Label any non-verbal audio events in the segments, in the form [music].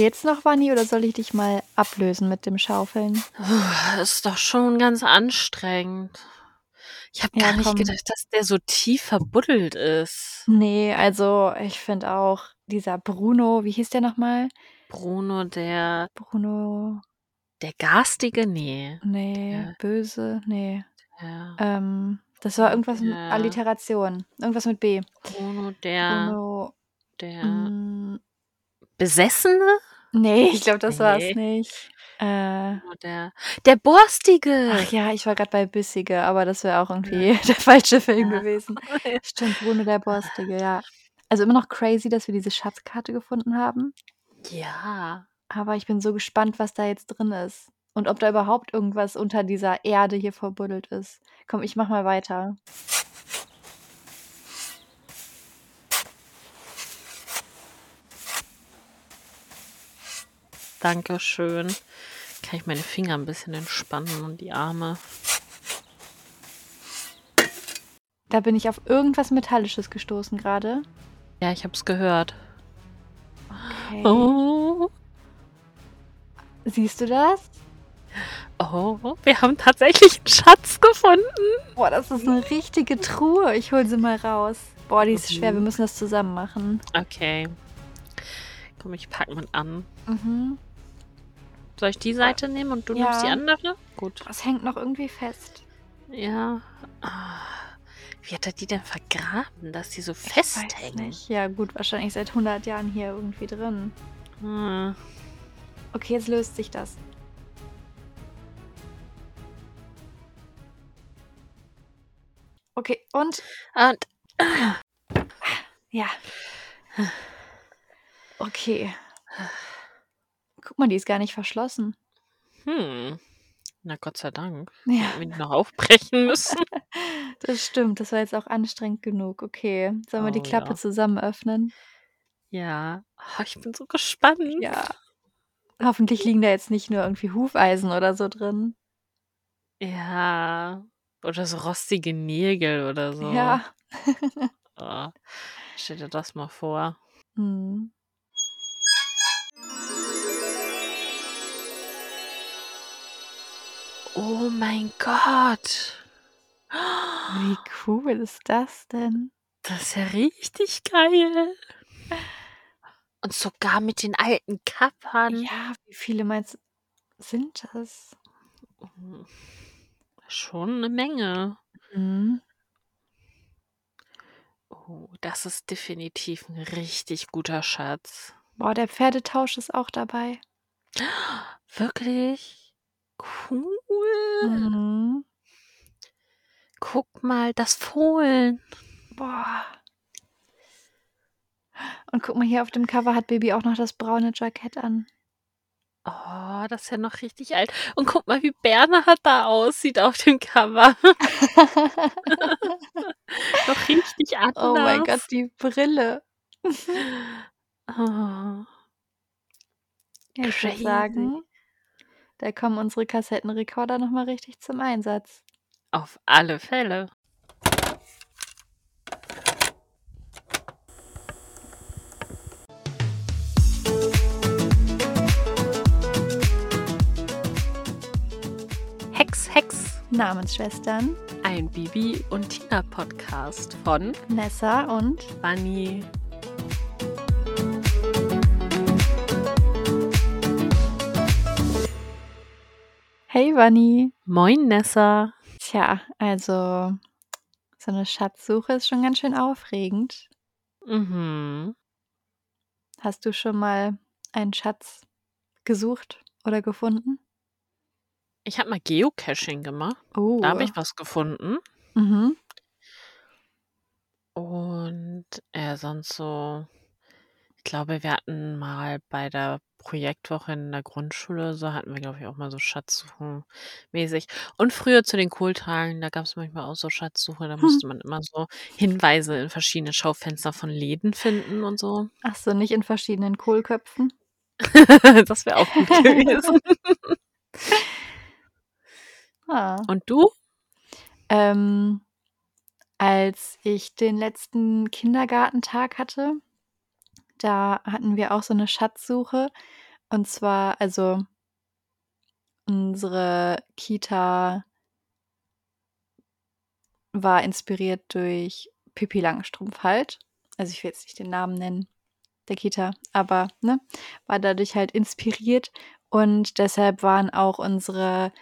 Geht's noch, Wanni, oder soll ich dich mal ablösen mit dem Schaufeln? Das ist doch schon ganz anstrengend. Ich habe Ja, gar nicht komm. gedacht, dass der so tief verbuddelt ist. Nee, also ich finde auch dieser Bruno, wie hieß der nochmal? Bruno, der, Bruno, der garstige? Nee. nee, Der, böse, nee. der, Ähm, das war irgendwas mit der, Alliteration, irgendwas mit B. Bruno, der, Bruno, der mm, Besessene? Nee, ich glaube, das war's Nee. nicht. Äh, der, der Borstige. ach ja, ich war gerade bei Bissige, aber das wäre auch Ja. irgendwie [laughs] der falsche Film Ja. gewesen. [laughs] Stimmt, Bruno der Borstige, ja. Also immer noch crazy, dass wir diese Schatzkarte gefunden haben. Ja. Aber ich bin so gespannt, was da jetzt drin ist. Und ob da überhaupt irgendwas unter dieser Erde hier verbuddelt ist. Komm, ich mach mal weiter. Dankeschön. Kann ich meine Finger ein bisschen entspannen und die Arme. Da bin ich auf irgendwas Metallisches gestoßen gerade. Ja, ich hab's gehört. Okay. Oh, Siehst du das? oh, wir haben tatsächlich einen Schatz gefunden. Boah, das ist eine richtige Truhe. Ich hol sie mal raus. Boah, die ist schwer. Wir Mhm. müssen das zusammen machen. Okay. Komm, ich pack mal an. Mhm. Soll ich die Seite nehmen und du nimmst die Ja. andere? Gut. Das hängt noch irgendwie fest. Ja. Ah, Wie hat er die denn vergraben, dass die so Ich festhängen? Ja, gut, wahrscheinlich seit 100 Jahren hier irgendwie drin. Hm. Okay, jetzt löst sich das. Okay, und Und ja. Okay. Guck mal, die ist gar nicht verschlossen. hm. Na Gott sei Dank. Ja, Hätten wir die noch aufbrechen müssen. [laughs] das stimmt. Das war jetzt auch anstrengend genug. Okay, sollen wir die Oh Klappe ja. zusammen öffnen? Ja. Oh, ich bin so gespannt. Ja. Hoffentlich liegen da jetzt nicht nur irgendwie Hufeisen oder so drin. Ja. Oder so rostige Nägel oder so. Ja. Oh. Stell dir das mal vor. Hm. Oh mein Gott. Wie cool ist das denn? Das ist ja richtig geil. Und sogar mit den alten Kappern. Ja, wie viele meinst du, sind das? Schon eine Menge. Mhm. Oh, das ist definitiv ein richtig guter Schatz. Boah, der Pferdetausch ist auch dabei. Wirklich? Cool. Mhm. Guck mal, das Fohlen. Boah. Und guck mal, hier auf dem Cover hat Baby auch noch das braune Jackett an. Oh, das ist ja noch richtig alt. Und guck mal, wie Bernhard da aussieht auf dem Cover. [laughs] noch richtig anders. oh mein Gott, die Brille. Oh, Ja, ich würde sagen, da kommen unsere Kassettenrekorder nochmal richtig zum Einsatz. Auf alle Fälle. Hex, Hex. Namensschwestern Ein Bibi und Tina Podcast von Nessa und Bunny. Hey Bunny. Moin, Nessa. Tja, also so eine Schatzsuche ist schon ganz schön aufregend. Mhm. Hast du schon mal einen Schatz gesucht oder gefunden? Ich habe mal Geocaching gemacht. Oh. Da habe ich was gefunden. Mhm. Und äh, sonst so, ich glaube, wir hatten mal bei der Projektwoche in der Grundschule, so hatten wir, glaube ich, auch mal so Schatzsuchen mäßig. Und früher zu den Kohltagen, da gab es manchmal auch so Schatzsuche, da musste [laughs] man immer so Hinweise in verschiedene Schaufenster von Läden finden und so. Ach so, nicht in verschiedenen Kohlköpfen. [laughs] das wäre auch gut [laughs] gewesen. Ah. Und du? Ähm, als ich den letzten Kindergartentag hatte, da hatten wir auch so eine Schatzsuche. Und zwar also unsere Kita war inspiriert durch Pippi Langstrumpf halt. Also, ich will jetzt nicht den Namen nennen der Kita, aber, ne, war dadurch halt inspiriert. Und deshalb waren auch unsere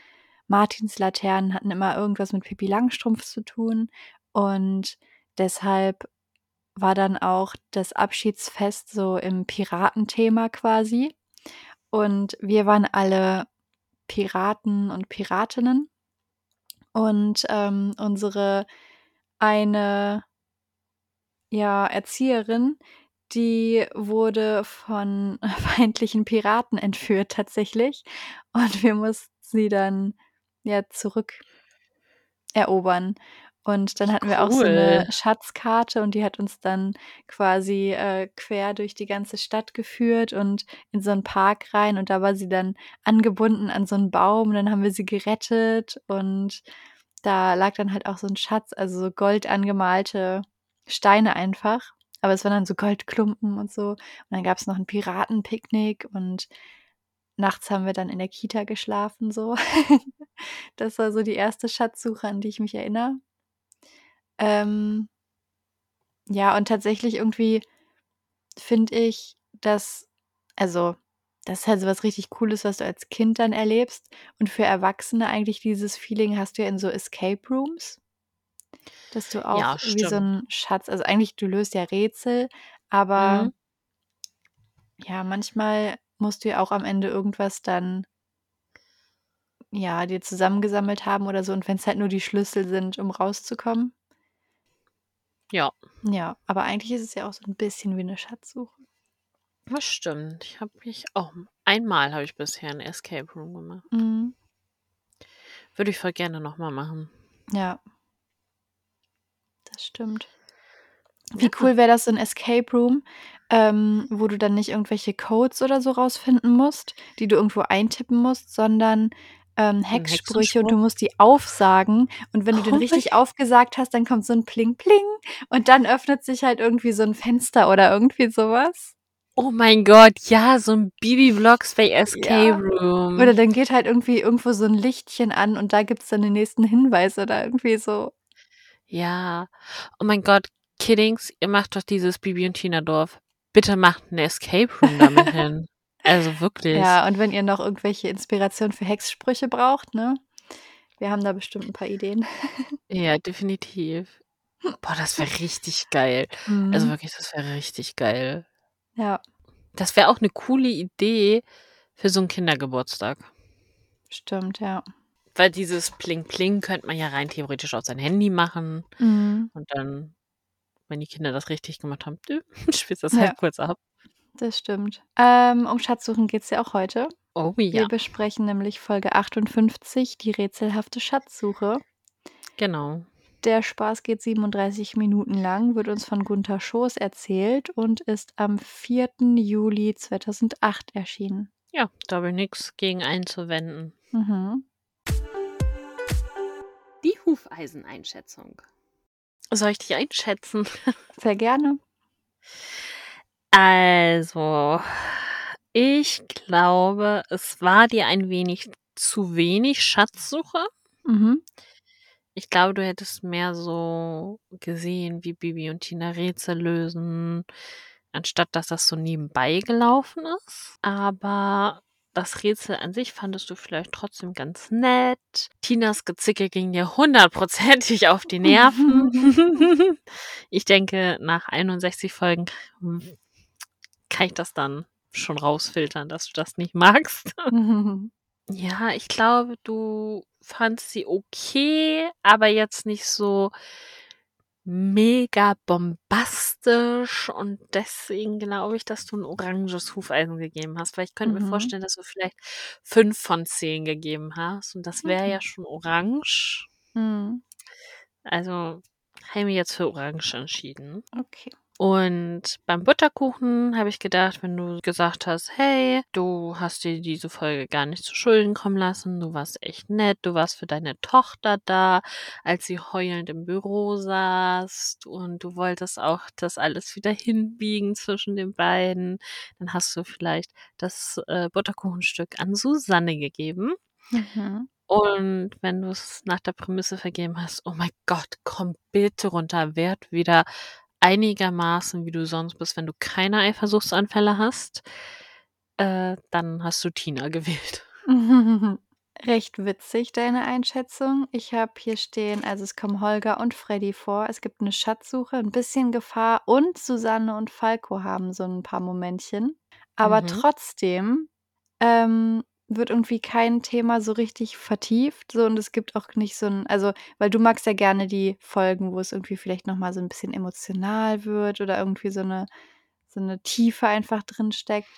Martinslaternen hatten immer irgendwas mit Pippi Langstrumpf zu tun. Und deshalb war dann auch das Abschiedsfest so im Piratenthema quasi. Und wir waren alle Piraten und Piratinnen. Und, ähm, unsere eine ja, Erzieherin, die wurde von [laughs] feindlichen Piraten entführt tatsächlich und wir mussten sie dann, ja, zurückerobern. Und dann hatten wir auch so 'ne Cool. Schatzkarte und die hat uns dann quasi, äh, quer durch die ganze Stadt geführt und in so 'n Park rein und da war sie dann angebunden an so 'n Baum und dann haben wir sie gerettet und da lag dann halt auch so 'n Schatz, also so goldangemalt Steine einfach, aber es waren dann so Goldklumpen und so. Und dann gab's noch 'n Piratenpicknick und nachts haben wir dann in der Kita geschlafen so. [laughs] Das war so die erste Schatzsuche, an die ich mich erinnere. Ähm ja, und tatsächlich irgendwie finde ich, dass also, das ist halt so was richtig Cooles, was du als Kind dann erlebst und für Erwachsene eigentlich dieses Feeling hast du ja in so Escape Rooms dass du auch Ja, wie so stimmt. 'n Schatz also, eigentlich du löst ja Rätsel, aber Mhm. ja, manchmal musst du ja auch am Ende irgendwas dann ja, dir zusammengesammelt haben oder so und wenn's halt nur die Schlüssel sind, um rauszukommen. Ja. Ja, aber eigentlich ist es ja auch so 'n bisschen wie 'ne Schatzsuche. Das stimmt. Ich habe mich auch einmal habe ich bisher 'n Escape Room gemacht. Mhm. Würde ich voll gerne noch mal machen. Ja. Das stimmt. Wie cool wäre das, so 'n Escape Room, ähm, wo du dann nicht irgendwelche Codes oder so rausfinden musst, die du irgendwo eintippen musst, sondern, ähm, 'N Hexsprüche und du musst die aufsagen und wenn du den Oh mein richtig aufgesagt hast, dann kommt so 'n Pling Pling und dann öffnet sich halt irgendwie so 'n Fenster oder irgendwie so was. Oh mein Gott, ja, so 'n Bibi Blocksberg Escape Ja. Oder Room. dann geht halt irgendwie irgendwo so 'n Lichtchen an und da gibt's dann den nächsten Hinweis oder irgendwie so. Ja. Oh mein Gott, Kiddings, ihr macht doch dieses Bibi und Tina Dorf. Bitte macht 'n Escape Room da mit [laughs] hin. Also, wirklich. Ja, und wenn ihr noch irgendwelche Inspiration für Hexsprüche braucht, ne? Wir haben da bestimmt 'n paar Ideen. [laughs] Ja, definitiv. Boah, das wäre richtig geil. Also, Mhm. wirklich, das wäre richtig geil. Ja. Das wäre auch 'ne coole Idee für so 'n Kindergeburtstag. Stimmt, ja. Weil dieses Pling Pling könnte man ja rein theoretisch auf sein Handy machen Mhm. und dann, wenn die Kinder das richtig gemacht haben, [laughs] spielst das Ja. halt kurz ab. Das stimmt. Ähm, um Schatzsuchen geht's ja auch heute. Oh Wir ja. besprechen nämlich Folge 58, die rätselhafte Schatzsuche. Genau. Der Spaß geht 37 Minuten lang, wird uns von Gunter Schoß erzählt und ist am 4. Juli 2008 erschienen. Ja, da habe ich nix gegen einzuwenden. Mhm. Die Hufeiseneinschätzung. Soll ich dich einschätzen? [laughs] Sehr gerne. Also, ich glaube, es war dir ein wenig zu wenig Schatzsuche. Mhm. Ich glaube, du hättest mehr so gesehen, wie Bibi und Tina Rätsel lösen, anstatt dass das so nebenbei gelaufen ist. Aber das Rätsel an sich fandest du vielleicht trotzdem ganz nett. Tinas Gezicke ging dir hundertprozentig auf die Nerven. [laughs] Ich denke, nach 61 Folgen kann ich das dann schon rausfiltern, dass du das nicht magst. [laughs] [laughs] Ja, ich glaube, du fandst sie okay, aber jetzt nicht so mega bombastisch und deswegen glaube ich, dass du 'n oranges Hufeisen gegeben hast, weil ich könnte mir Mhm. vorstellen, dass du vielleicht 5 von 10 gegeben hast und das wäre ja Okay. schon orange. Mhm. Also, habe ich mich jetzt für orange entschieden. Okay. Und beim Butterkuchen habe ich gedacht, wenn du gesagt hast, hey, du hast dir diese Folge gar nicht zu Schulden kommen lassen, du warst echt nett, du warst für deine Tochter da, als sie heulend im Büro saß und du wolltest auch das alles wieder hinbiegen zwischen den beiden, dann hast du vielleicht das äh, Butterkuchenstück an Susanne gegeben. Mhm. Und wenn du es nach der Prämisse vergeben hast, oh mein Gott, komm bitte runter, werd wieder einigermaßen, wie du sonst bist, wenn du keine Eifersuchtsanfälle hast, äh, dann hast du Tina gewählt. [laughs] Recht witzig, deine Einschätzung. Ich habe hier stehen, also es kommen Holger und Freddy vor. Es gibt eine Schatzsuche, ein bisschen Gefahr und Susanne und Falco haben so ein paar Momentchen. Aber Mhm. trotzdem ähm, wird irgendwie kein Thema so richtig vertieft. So, und es gibt auch nicht so ein, also, weil du magst ja gerne die Folgen, wo es irgendwie vielleicht nochmal so ein bisschen emotional wird oder irgendwie so eine, so eine Tiefe einfach drin steckt.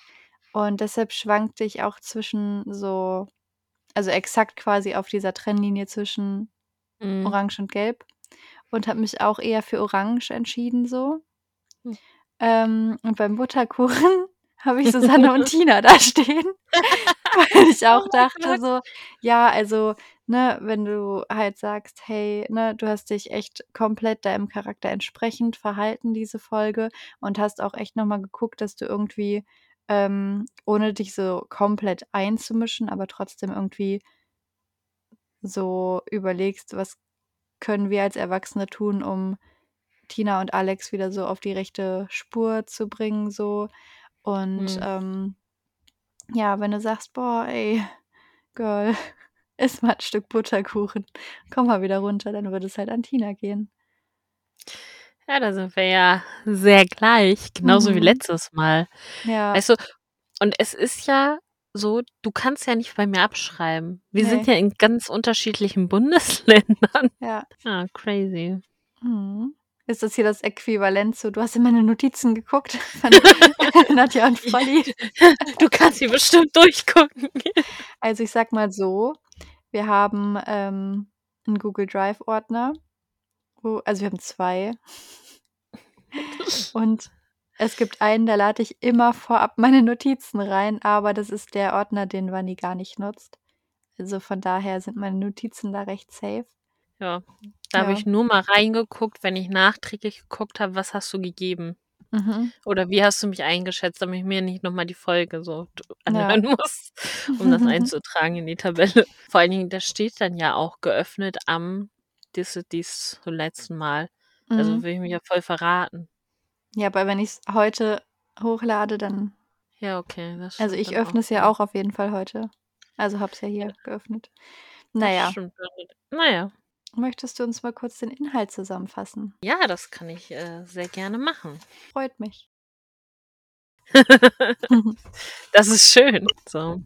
Und deshalb schwankte ich auch zwischen so, also exakt quasi auf dieser Trennlinie zwischen Mhm. Orange und Gelb und habe mich auch eher für Orange entschieden so. Hm. Ähm, und beim Butterkuchen [laughs] habe ich Susanne und [laughs] Tina da stehen, [laughs] weil ich auch Oh mein dachte Gott. so, ja, also, ne, wenn du halt sagst: „Hey, ne, du hast dich echt komplett deinem Charakter entsprechend verhalten diese Folge und hast auch echt noch mal geguckt, dass du irgendwie, ähm, ohne dich so komplett einzumischen, aber trotzdem irgendwie so überlegst, was können wir als Erwachsene tun, um Tina und Alex wieder so auf die rechte Spur zu bringen so. Und, Mhm. ähm, ja, wenn du sagst: „Boah, ey, Girl, [laughs] iss mal 'n Stück Butterkuchen. Komm mal wieder runter“, dann würde es halt an Tina gehen. Ja, da sind wir ja sehr gleich, genauso wie Mhm. letztes Mal. Ja. Weißt du, und es ist ja so, du kannst ja nicht bei mir abschreiben. Wir sind Ne. ja in ganz unterschiedlichen [laughs] Bundesländern. Ja. Ah, crazy. Mhm. Ist das hier das Äquivalent zu: „Du hast in meine Notizen geguckt?“ [laughs] von [laughs] Nadja und Volli? Du kannst hier bestimmt durchgucken. Also, ich sage mal so, wir haben, ähm, 'n Google Drive Ordner, wo also, wir haben 2. [laughs] Und es gibt einen, da lade ich immer vorab meine Notizen rein, aber das ist der Ordner, den Vanni gar nicht nutzt. Also, von daher sind meine Notizen da recht safe. Ja, da habe Ja. ich nur mal reingeguckt, wenn ich nachträglich geguckt habe, was hast du gegeben? Mhm. Oder wie hast du mich eingeschätzt, damit ich mir nicht noch mal die Folge so d Ja. anhören muss, um das [laughs] einzutragen in die Tabelle. Vor allen Dingen, da steht dann ja auch geöffnet am dies dies zum letzten Mal. Also, Mhm. will ich mich ja voll verraten. Ja, aber wenn ich's heute hochlade, dann Ja, okay, das also, ich öffne es ja auch auf jeden Fall heute. Also, habe es ja hier geöffnet. Na Das Möchtest du uns mal kurz den Inhalt zusammenfassen? Ja, das kann ich, äh, sehr gerne machen. Freut mich. [laughs] Das ist schön. So.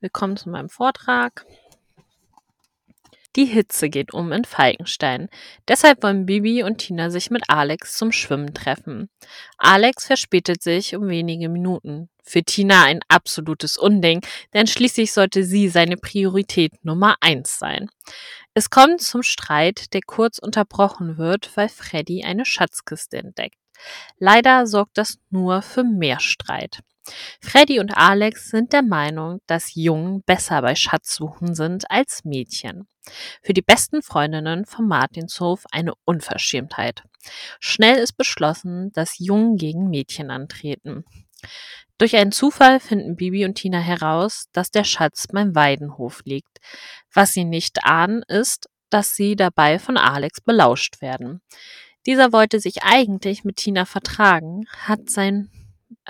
Willkommen zu meinem Vortrag. Die Hitze geht um in Falkenstein. Deshalb wollen Bibi und Tina sich mit Alex zum Schwimmen treffen. Alex verspätet sich um wenige Minuten. Für Tina ein absolutes Unding, denn schließlich sollte sie seine Priorität Nummer eins sein. Es kommt zum Streit, der kurz unterbrochen wird, weil Freddy eine Schatzkiste entdeckt. Leider sorgt das nur für mehr Streit. Freddy und Alex sind der Meinung, dass Jungen besser bei Schatzsuchen sind als Mädchen. Für die besten Freundinnen vom Martinshof eine Unverschämtheit. Schnell ist beschlossen, dass Jungen gegen Mädchen antreten. Durch einen Zufall finden Bibi und Tina heraus, dass der Schatz beim Weidenhof liegt. Was sie nicht ahnen, ist, dass sie dabei von Alex belauscht werden. Dieser wollte sich eigentlich mit Tina vertragen, hat sein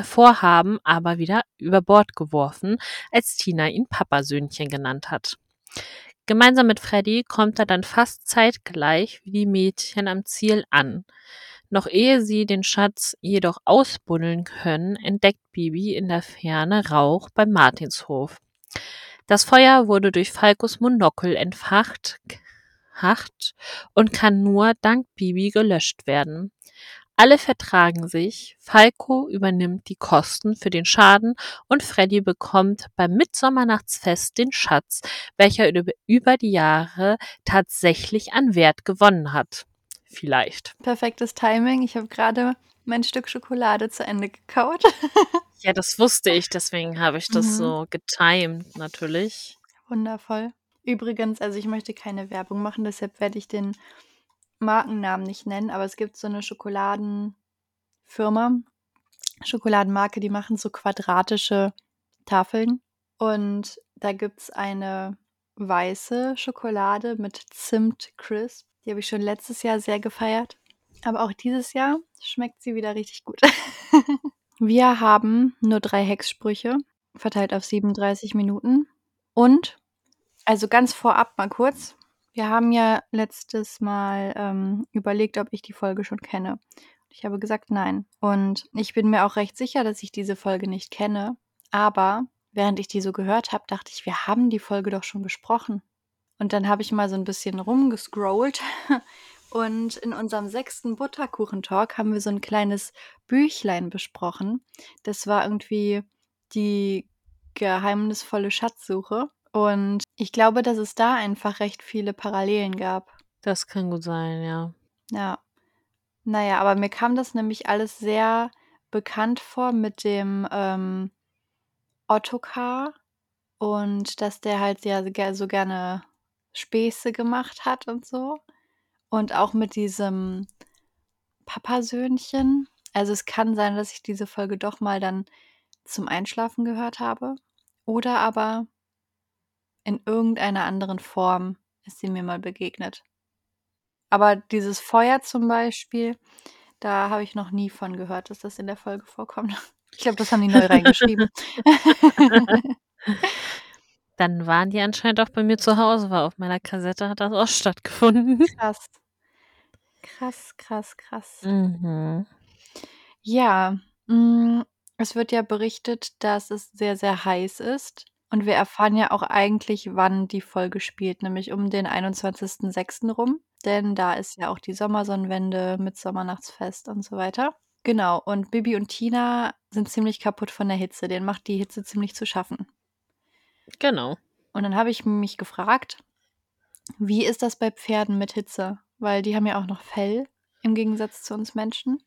Vorhaben aber wieder über Bord geworfen, als Tina ihn Papasöhnchen genannt hat. Gemeinsam mit Freddy kommt er dann fast zeitgleich wie die Mädchen am Ziel an. Noch ehe sie den Schatz jedoch ausbuddeln können, entdeckt Bibi in der Ferne Rauch beim Martinshof. Das Feuer wurde durch Falkos Monokel entfacht hacht und kann nur dank Bibi gelöscht werden. Alle vertragen sich, Falco übernimmt die Kosten für den Schaden und Freddy bekommt beim Mitsommernachtsfest den Schatz, welcher über die Jahre tatsächlich an Wert gewonnen hat. Vielleicht. Perfektes Timing. Ich habe gerade mein Stück Schokolade zu Ende gekaut. [laughs] Ja, das wusste ich, deswegen habe ich das Mhm. so getimed natürlich. Wundervoll. Übrigens, also ich möchte keine Werbung machen, deshalb werde ich den Markennamen nicht nennen, aber es gibt so eine Schokoladenfirma, Schokoladenmarke, die machen so quadratische Tafeln. Und da gibt es eine weiße Schokolade mit Zimt Crisp. Die habe ich schon letztes Jahr sehr gefeiert. Aber auch dieses Jahr schmeckt sie wieder richtig gut. [laughs] Wir haben nur drei Hexsprüche, verteilt auf 37 Minuten. Und, also ganz vorab mal kurz, wir haben ja letztes Mal ähm, überlegt, ob ich die Folge schon kenne. Ich habe gesagt nein. Und ich bin mir auch recht sicher, dass ich diese Folge nicht kenne. Aber während ich die so gehört habe, dachte ich, wir haben die Folge doch schon besprochen. Und dann habe ich mal so ein bisschen rumgescrollt. [laughs] Und in unserem sechsten Butterkuchen-Talk haben wir so ein kleines Büchlein besprochen. Das war irgendwie die geheimnisvolle Schatzsuche. Und ich glaube, dass es da einfach recht viele Parallelen gab. Das kann gut sein, ja. Ja. Naja, aber mir kam das nämlich alles sehr bekannt vor mit dem ähm, Ottokar und dass der halt ja so gerne Späße gemacht hat und so. Und auch mit diesem Papasöhnchen. Also es kann sein, dass ich diese Folge doch mal dann zum Einschlafen gehört habe. Oder aber in irgendeiner anderen Form ist sie mir mal begegnet. Aber dieses Feuer zum Beispiel, da habe ich noch nie von gehört, dass das in der Folge vorkommt. [laughs] Ich glaube, das haben die neu reingeschrieben. [laughs] [laughs] Dann waren die anscheinend auch bei mir zu Hause, weil auf meiner Kassette hat das auch stattgefunden. Krass. Krass, krass, krass. Mhm. Ja, mm, es wird ja berichtet, dass es sehr, sehr heiß ist. Und wir erfahren ja auch eigentlich, wann die Folge spielt, nämlich um den 21.06. rum. Denn da ist ja auch die Sommersonnenwende mit Sommernachtsfest und so weiter. Genau, und Bibi und Tina sind ziemlich kaputt von der Hitze. Denen macht die Hitze ziemlich zu schaffen. Genau. Und dann habe ich mich gefragt, wie ist das bei Pferden mit Hitze? Weil die haben ja auch noch Fell im Gegensatz zu uns Menschen.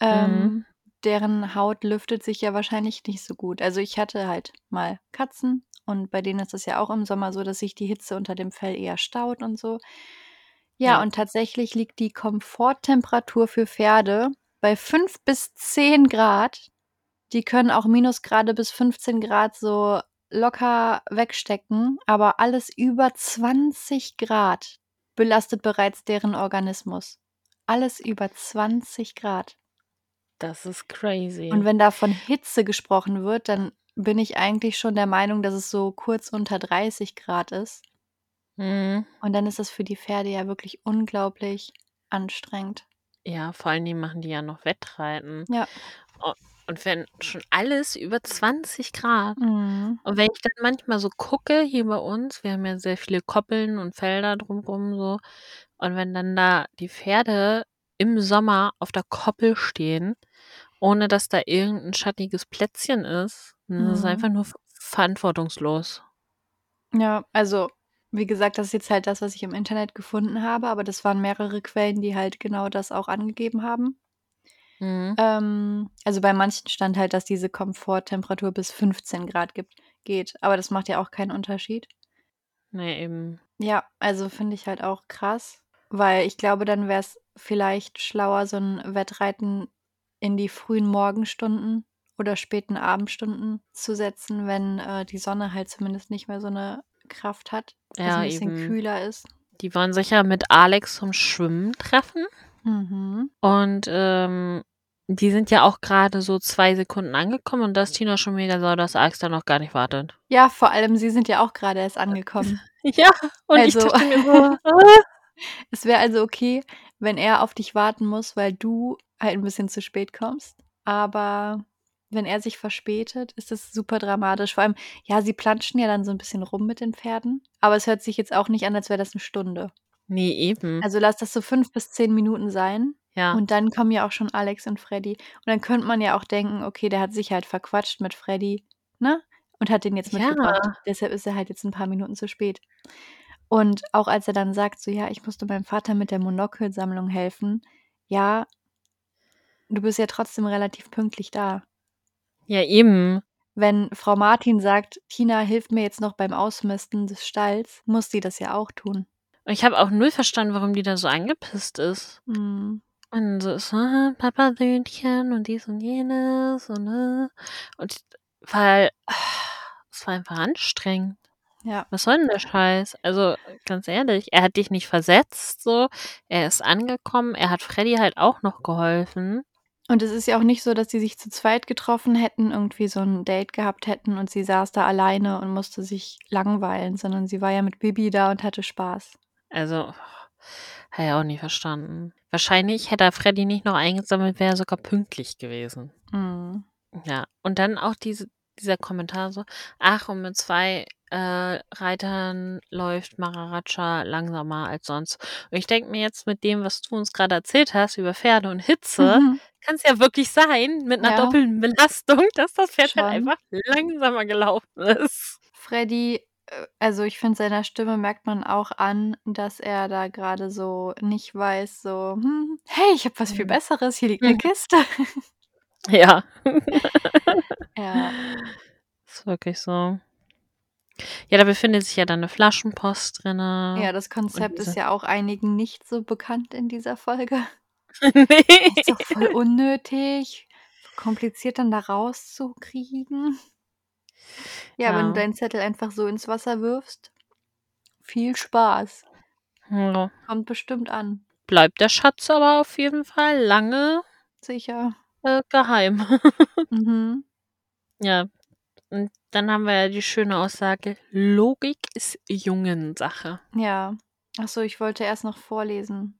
Ähm, Mhm. Deren Haut lüftet sich ja wahrscheinlich nicht so gut. Also ich hatte halt mal Katzen und bei denen ist es ja auch im Sommer so, dass sich die Hitze unter dem Fell eher staut und so. Ja, Ja. und tatsächlich liegt die Komforttemperatur für Pferde bei 5 bis 10 Grad. Die können auch Minusgrade bis 15 Grad so locker wegstecken, aber alles über 20 Grad belastet bereits deren Organismus. Alles über 20 Grad. Das ist crazy. Und wenn da von Hitze gesprochen wird, dann bin ich eigentlich schon der Meinung, dass es so kurz unter 30 Grad ist. Mhm. Und dann ist das für die Pferde ja wirklich unglaublich anstrengend. Ja, vor allen Dingen machen die ja noch Wettreiten. Ja. Und wenn schon alles über 20 Grad. Mhm. Und wenn ich dann manchmal so gucke, hier bei uns, wir haben ja sehr viele Koppeln und Felder drumherum so. Und wenn dann da die Pferde im Sommer auf der Koppel stehen, ohne dass da irgendein schattiges Plätzchen ist, dann ist es Mhm. einfach nur verantwortungslos. Ja, also wie gesagt, das ist jetzt halt das, was ich im Internet gefunden habe, aber das waren mehrere Quellen, die halt genau das auch angegeben haben. Mhm. Ähm, also bei manchen stand halt, dass diese Komforttemperatur bis 15 Grad gibt, geht, aber das macht ja auch keinen Unterschied. Nee, eben. Ja, also finde ich halt auch krass, weil ich glaube, dann wäre es vielleicht schlauer, so ein Wettreiten in die frühen Morgenstunden oder späten Abendstunden zu setzen, wenn äh, die Sonne halt zumindest nicht mehr so eine Kraft hat, es Ja, ein bisschen eben. kühler ist. Die wollen sich ja mit Alex zum Schwimmen treffen. Mhm. Und ähm, die sind ja auch gerade so zwei Sekunden angekommen und da ist Tina schon mega sauer, dass Alex da noch gar nicht wartet. Ja, vor allem, sie sind ja auch gerade erst angekommen. [laughs] Ja, und ich Also- dachte mir so, [laughs] Es wäre also okay, wenn er auf dich warten muss, weil du halt ein bisschen zu spät kommst. Aber wenn er sich verspätet, ist das super dramatisch. Vor allem, ja, sie planschen ja dann so ein bisschen rum mit den Pferden. Aber es hört sich jetzt auch nicht an, als wäre das eine Stunde. Nee, eben. Also lass das so fünf bis zehn Minuten sein. ja, Und dann kommen ja auch schon Alex und Freddy. Und dann könnte man ja auch denken, okay, der hat sich halt verquatscht mit Freddy, ne? Und hat den jetzt Ja. mitgebracht. Deshalb ist er halt jetzt ein paar Minuten zu spät. Und auch als er dann sagt so: „Ja, ich musste meinem Vater mit der Monokelsammlung helfen.“ Ja du bist ja trotzdem relativ pünktlich da. Ja, eben. Wenn Frau Martin sagt: „Tina, hilf mir jetzt noch beim Ausmisten des Stalls“, muss sie das ja auch tun. Ich habe auch null verstanden, warum die da so angepisst ist. Mhm. Und so ist so: „Ah, Papasöhnchen und dies und jenes und, äh“ und weil es war einfach anstrengend. Ja. Was soll denn der Scheiß? Also, ganz ehrlich, er hat dich nicht versetzt so, er ist angekommen, er hat Freddie halt auch noch geholfen. Und es ist ja auch nicht so, dass die sich zu zweit getroffen hätten, irgendwie so 'n Date gehabt hätten und sie saß da alleine und musste sich langweilen, sondern sie war ja mit Bibi da und hatte Spaß. Also, habe ich auch nie verstanden. Wahrscheinlich hätte er Freddie nicht noch eingesammelt, wäre er sogar pünktlich gewesen. Mhm. Ja, und dann auch diese dieser Kommentar so: „Ach, und mit 2, äh, Reitern läuft Maharaja langsamer als sonst.“ Und ich denke mir jetzt mit dem, was du uns grade erzählt hast über Pferde und Hitze, Mhm. kann's ja wirklich sein mit 'ner Ja. doppelten Belastung, dass das Pferd halt einfach langsamer gelaufen ist. Freddie, äh also, ich finde, seiner Stimme merkt man auch an, dass er da grade so nicht weiß, so: „Hm, hey, ich habe was viel Mhm. Besseres, hier liegt 'ne Mhm. Kiste.“ [laughs] Ja. [laughs] Ja. [laughs] Ist wirklich so. Ja, da befindet sich ja dann 'ne Flaschenpost Ja, drinne das Konzept ist ja auch einigen nicht so bekannt in dieser Folge. Ist doch voll unnötig, kompliziert dann da rauszukriegen. Ja, wenn du Ja. deinen Zettel einfach so ins Wasser wirfst, viel Spaß. Ja. Kommt bestimmt an. Bleibt der Schatz aber auf jeden Fall lange Sicher. äh, geheim. [laughs] Mhm. Ja, und dann haben wir ja die schöne Aussage: „Logik ist Jungensache.“ Ja. Ach so, ich wollte erst noch vorlesen.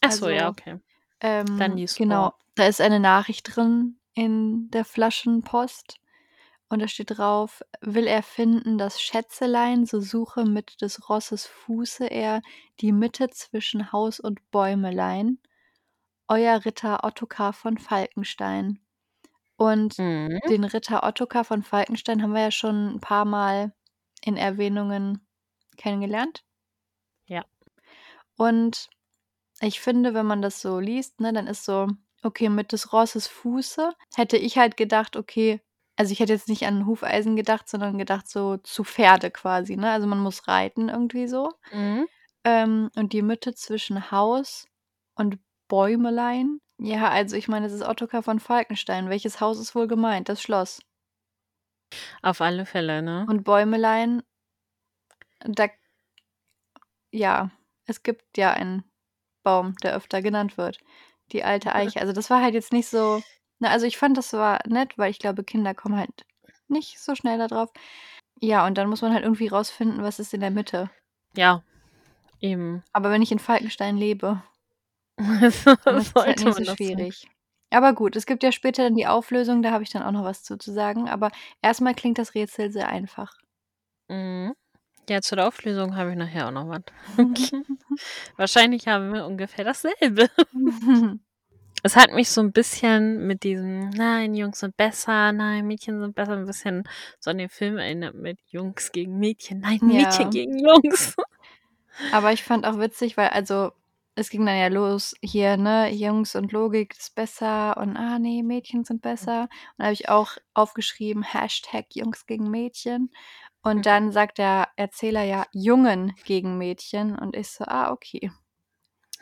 Ach so, ja, Also, okay. Dann ähm, lies vor. genau, da ist eine Nachricht drin in der Flaschenpost und da steht drauf: „Will er finden das Schätzelein, so suche mit des Rosses Fuße er die Mitte zwischen Haus und Bäumelein. Euer Ritter Ottokar von Falkenstein.“ Und Mhm. den Ritter Ottokar von Falkenstein haben wir ja schon 'n paarmal in Erwähnungen kennengelernt. Ja. Und ich finde, wenn man das so liest, ne, dann ist so: „Okay, mit des Rosses Fuße“, hätte ich halt gedacht, okay also, ich hätte jetzt nicht an Hufeisen gedacht, sondern gedacht so zu Pferde quasi, ne? Also, man muss reiten irgendwie so. Mhm. Ähm, und die Mitte zwischen Haus und Bäumelein? Ja, also, ich meine, es ist Ottokar von Falkenstein. Welches Haus ist wohl gemeint? Das Schloss. Auf alle Fälle, ne? Und Bäumelein da ja, es gibt ja einen Baum, der öfter genannt wird, die alte Eiche. Also, das war halt jetzt nicht so ne, also, ich fand, das war nett, weil ich glaube, Kinder kommen halt nicht so schnell da drauf. Ja, und dann muss man halt irgendwie rausfinden, was ist in der Mitte. Ja, eben. Aber wenn ich in Falkenstein lebe [laughs] dann ist halt nicht so das schwierig. Aber gut, es gibt ja später dann die Auflösung, da habe ich dann auch noch was zu zu sagen, aber erst mal klingt das Rätsel sehr einfach. Mhm. Ja, zu der Auflösung habe ich nachher auch noch was. [laughs] [laughs] Wahrscheinlich haben wir ungefähr dasselbe. Es hat mich so 'n bisschen mit diesem: „Nein, Jungs sind besser, nein, Mädchen sind besser“, 'n bisschen so an den Film erinnert mit Jungs gegen Mädchen. Nein, Mädchen Ja. gegen Jungs. [laughs] Aber ich fand auch witzig, weil also, es ging dann ja los hier, ne, Jungs und Logik ist besser und: „Ah, ne, Mädchen sind besser.“ Und da habe ich auch aufgeschrieben Hashtag Jungs gegen Mädchen. Und Mhm. dann sagt der Erzähler ja: „Jungen gegen Mädchen.“ Und ich so: „Ah, okay.“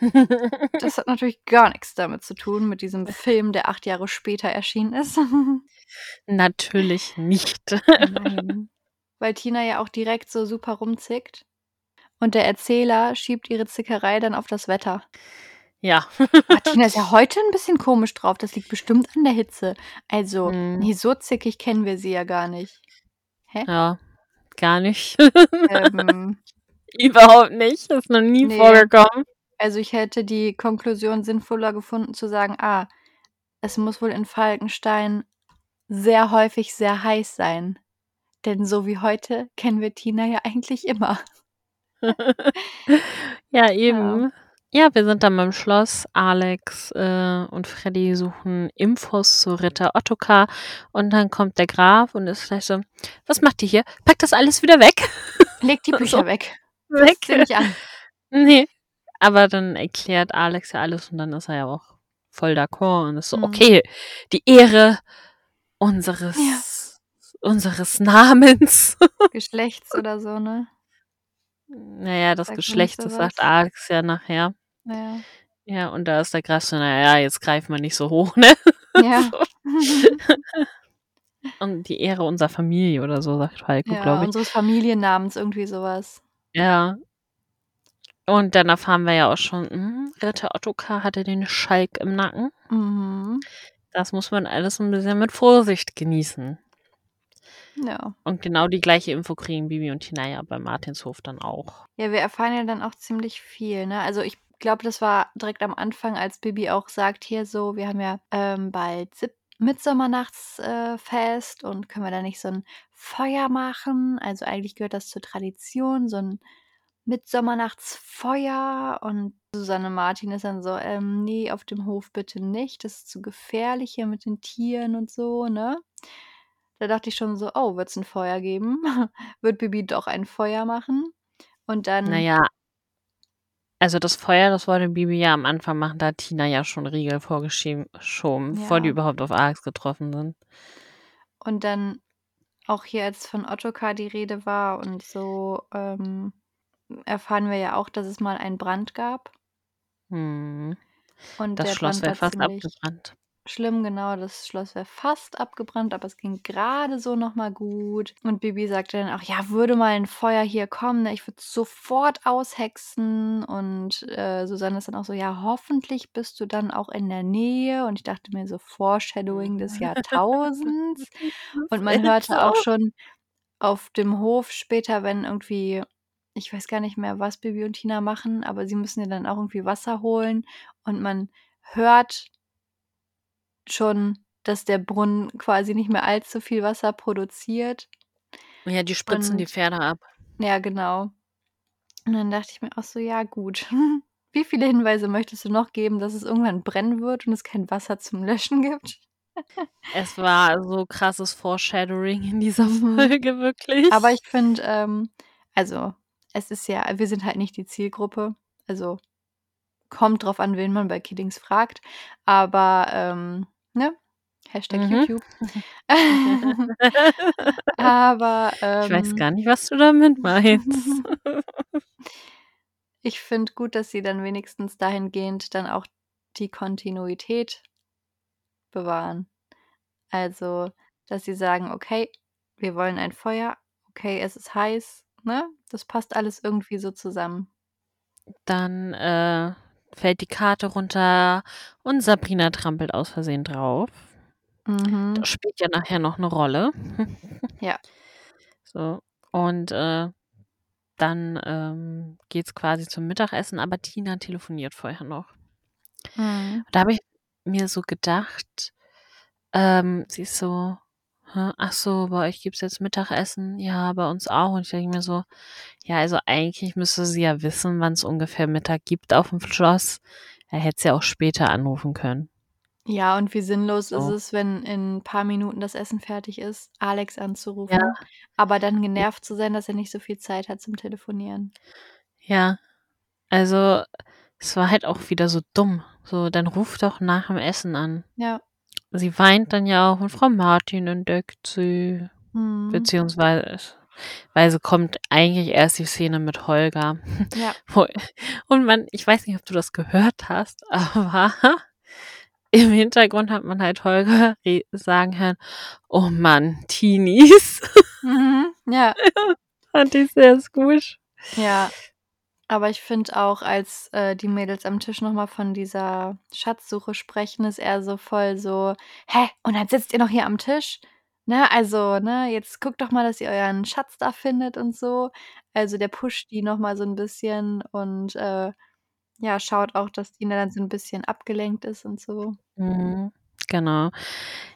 [laughs] Das hat natürlich gar nix damit zu tun mit diesem Film, der 8 Jahre später erschienen ist. Natürlich nicht. Nein. Weil Tina ja auch direkt so super rumzickt. Und der Erzähler schiebt ihre Zickerei dann auf das Wetter. Ja. Ah, Tina ist ja heute 'n bisschen komisch drauf. Das liegt bestimmt an der Hitze. Also, Mhm. ne, so zickig kennen wir sie ja gar nicht. Hä? Ja, gar nicht. Ähm. [laughs] Überhaupt nicht, ist noch nie Ne. vorgekommen. Also, ich hätte die Konklusion sinnvoller gefunden zu sagen: „Ah, es muss wohl in Falkenstein sehr häufig sehr heiß sein.“ Denn so wie heute kennen wir Tina ja eigentlich immer. [laughs] Ja, [laughs] Ja. eben. Ja, wir sind dann beim Schloss. Alex, äh, und Freddie suchen Infos zu Ritter Ottokar und dann kommt der Graf und ist gleich so: „Was macht ihr hier? Packt das alles wieder weg!“ Legt die [laughs] So. Bücher weg. Fasst sie weg. nicht an. Ne, aber dann erklärt Alex ja alles und dann ist er ja auch voll d'accord und ist so: Mhm. „Okay, die Ehre Ja. unseres unseres Namens.“ [laughs] Geschlechts oder so, ne? Na ja, das nicht Geschlecht, das sagt? Alex ja nachher. Ja. Ja, und da ist der Gras so: „Na ja, jetzt greifen wir nicht so hoch, ne?“ [laughs] Ja. [laughs] Und die Ehre unserer Familie oder so, sagt Falco, Ja, glaube ich. unseres Familiennamens, irgendwie so was. Ja. Und dann erfahren wir ja auch schon, hm, Ritter Ottokar hatte den Schalk im Nacken. Mhm. Das muss man alles 'n bisschen mit Vorsicht genießen. Ja. Und genau die gleiche Info kriegen Bibi und Tina ja bei Martinshof dann auch. Ja, wir erfahren ja dann auch ziemlich viel, ne? Also, ich glaube, das war direkt am Anfang, als Bibi auch sagt: „Hier so, wir haben ja, ähm, bald Sieb Mittermannachtsfest äh, und können wir da nicht so 'n Feuer machen?“ Also, eigentlich gehört das zur Tradition, so 'n Mittermannachtsfeuer und Susanne Martin ist dann so: „Ähm, ne, auf dem Hof bitte nicht, das ist zu gefährlich hier mit den Tieren und so“, ne? Da dachte ich schon so: „Oh, wird's 'n Feuer geben? [laughs] Wird Bibi doch ein Feuer machen?“ Und dann ja also, das Feuer, das wollte Bibi ja am Anfang machen, da hat Tina ja schon Riegel vorgeschieben schoben, bevor die Ja. überhaupt auf Alex getroffen sind. Und dann auch hier, als von Ottokar die Rede war und so, ähm, erfahren wir ja auch, dass es mal einen Brand gab. Mhm. Und Das der Schloss wäre fast abgebrannt. schlimm, genau. Das Schloss wäre fast abgebrannt, aber es ging grade so noch mal gut. Und Bibi sagte dann auch: „Ja, würde mal 'n Feuer hier kommen, ne, ich würde es sofort aushexen.“ Und, äh, Susanne ist dann auch so: „Ja, hoffentlich bist du dann auch in der Nähe.“ Und ich dachte mir so. „Foreshadowing des Jahrtausends.“ [laughs] Und man hörte auch schon auf dem Hof später, wenn irgendwie ich weiß gar nicht mehr, was Bibi und Tina machen, aber sie müssen ja dann auch irgendwie Wasser holen und man hört schon, dass der Brunnen quasi nicht mehr allzu viel Wasser produziert. Ja, die spritzen die Und Pferde ab. ja, genau. Und dann dachte ich mir auch so: „Ja, gut. [laughs] Wie viele Hinweise möchtest du noch geben, dass es irgendwann brennen wird und es kein Wasser zum Löschen gibt?“ Es war so krasses Foreshadowing in dieser Mhm. Folge, Aber ich wirklich. finde, ähm also, es ist ja wir sind halt nicht die Zielgruppe. Also, kommt drauf an, wen man bei Kiddings fragt. Aber, ähm, ne? Hashtag Mhm. YouTube. [laughs] [laughs] Aber, Ich weiß ähm gar nicht, was du damit meinst. [laughs] ich finde gut, dass sie dann wenigstens dahingehend dann auch die Kontinuität bewahren. Also, dass sie sagen: „Okay, wir wollen ein Feuer. Okay, es ist heiß“, ne? Das passt alles irgendwie so zusammen. Dann, äh, fällt die Karte runter und Sabrina trampelt aus Versehen drauf. Mhm. Das spielt ja nachher noch 'ne Rolle. [laughs] Ja. So, und, äh, dann, ähm, geht's quasi zum Mittagessen, aber Tina telefoniert vorher noch. Mhm. Da habe ich mir so gedacht, ähm, sie ist so: „Hä, ach so, bei euch gibt's jetzt Mittagessen?“ „Ja, bei uns auch.“ Und ich denke mir so: „Ja, also, eigentlich müsste sie ja wissen, wann's ungefähr Mittag gibt aufm Schloss.“ Da hätte sie auch später anrufen können. Ja, und wie sinnlos ist So. es, wenn in paar Minuten das Essen fertig ist, Alex Ja. anzurufen, aber dann genervt zu sein, dass er nicht so viel Zeit hat zum Telefonieren. Ja, also, es war halt auch wieder so dumm. So, dann ruf doch nach'm Essen an. Ja. Sie weint dann ja auch und Frau Martin entdeckt sie, Mhm. beziehungsweise weise kommt eigentlich erst die Szene mit Holger, Ja. [laughs] und man ich weiß nicht, ob du das gehört hast, [laughs] aber im Hintergrund hat man halt Holger sagen hören: „Oh Mann, Teenies.“ Mhm, ja. Ja, [laughs] fand ich sehr gut. Ja, aber ich finde auch, als, äh, die Mädels am Tisch noch mal von dieser Schatzsuche sprechen, ist er so voll so: „Hä, und dann sitzt ihr noch hier am Tisch? Ne, also, ne, jetzt guckt doch mal, dass ihr euren Schatz da findet und so.“ Also, der pusht die noch mal so 'n bisschen und, äh, ja, schaut auch, dass Tina dann so 'n bisschen abgelenkt ist und so. Mhm, genau.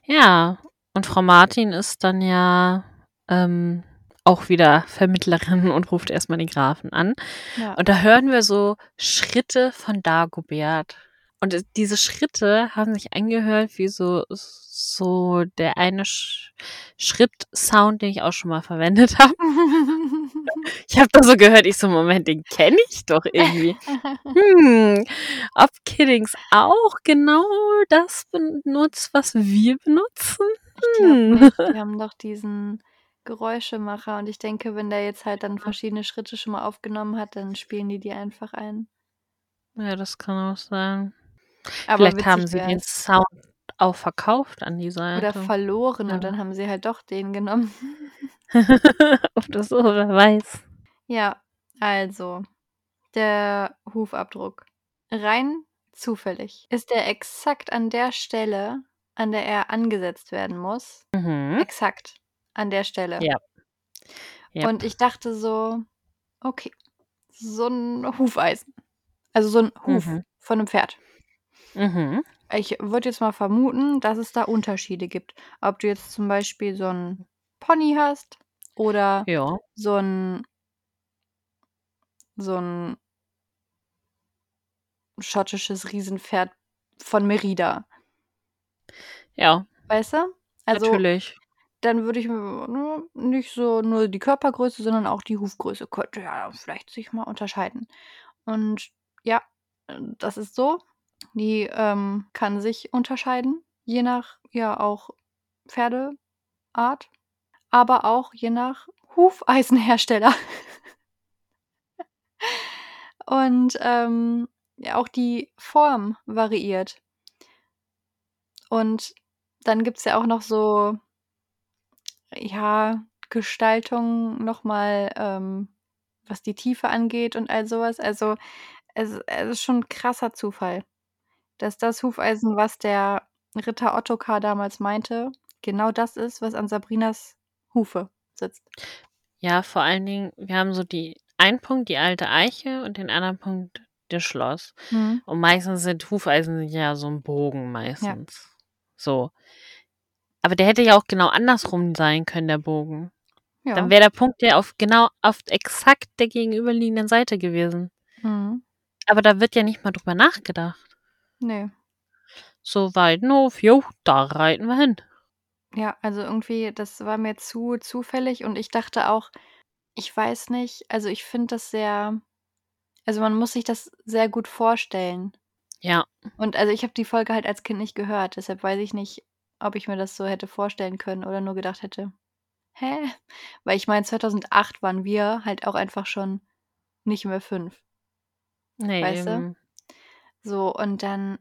Ja, und Frau Martin ist dann ja, ähm, auch wieder Vermittlerin und ruft erst mal den Grafen an. Ja. Und da hören wir so Schritte von Dagobert. Und, diese Schritte haben sich angehört wie so so der eine Sch Schrittsound, den ich auch schon mal verwendet habe. [laughs] Ich habe das so gehört, ich so: „Moment, den kenne ich doch irgendwie.“ [laughs] Hm, ob Kiddings auch genau das benutzt, was wir benutzen? Ich glaube Hm. Die haben doch diesen Geräuschemacher und ich denke, wenn der jetzt halt dann verschiedene Schritte schon mal aufgenommen hat, dann spielen die die einfach ein. Ja, das kann auch sein. Aber Vielleicht haben sie den. Sound auch verkauft an die Oder Seite. verloren Ja. und dann haben sie halt doch den genommen. [laughs] Oder so, wer weiß. Ja, also, der Hufabdruck. Rein zufällig ist er exakt an der Stelle, an der er angesetzt werden muss. Mhm. Exakt an der Stelle. Ja. Und Jep. ich dachte so: „Okay, so 'n Hufeisen, also so 'n Huf Mhm. von 'nem Pferd.“ Mhm. Ich würde jetzt mal vermuten, dass es da Unterschiede gibt. Ob du jetzt zum Beispiel so 'n Pony hast oder Ja. so 'n so 'n schottisches Riesenpferd von Merida. Ja. Weißt du? Also, Natürlich. Dann würde ich ne, nicht so nur die Körpergröße, sondern auch die Hufgröße könnte ja vielleicht sich mal unterscheiden. Und ja, das ist so. Die, ähm, kann sich unterscheiden, je nach, ja, auch Pferdeart, aber auch je nach Hufeisenhersteller. [laughs] Und, ähm, ja, auch die Form variiert. Und dann gibt's ja auch noch so ja, Gestaltungen noch mal, ähm, was die Tiefe angeht und all so was. Also, es es ist schon 'n krasser Zufall, dass das Hufeisen, was der Ritter Ottokar damals meinte, genau das ist, was an Sabrinas Hufe sitzt. Ja, vor allen Dingen, wir haben so die einen Punkt, die alte Eiche und den anderen Punkt, das Schloss. Mhm. Und meistens sind Hufeisen ja so 'n Bogen Ja. meistens. So. Aber der hätte ja auch genau andersrum sein können, der Bogen. Ja. Dann wäre der Punkt ja auf genau auf exakt der gegenüberliegenden Seite gewesen. Mhm. Aber da wird ja nicht mal drüber nachgedacht. Ne. So Weidenhof, jo, da reiten wir hin. Ja, also irgendwie, das war mir zu zufällig und ich dachte auch ich weiß nicht, also ich finde das sehr also man muss sich das sehr gut vorstellen. Ja. Und also ich habe die Folge halt als Kind nicht gehört, deshalb weiß ich nicht, ob ich mir das so hätte vorstellen können oder nur gedacht hätte: „Hä?“ Weil ich meine, 2008 waren wir halt auch einfach schon nicht mehr 5. Ne, Weißt du? So, und dann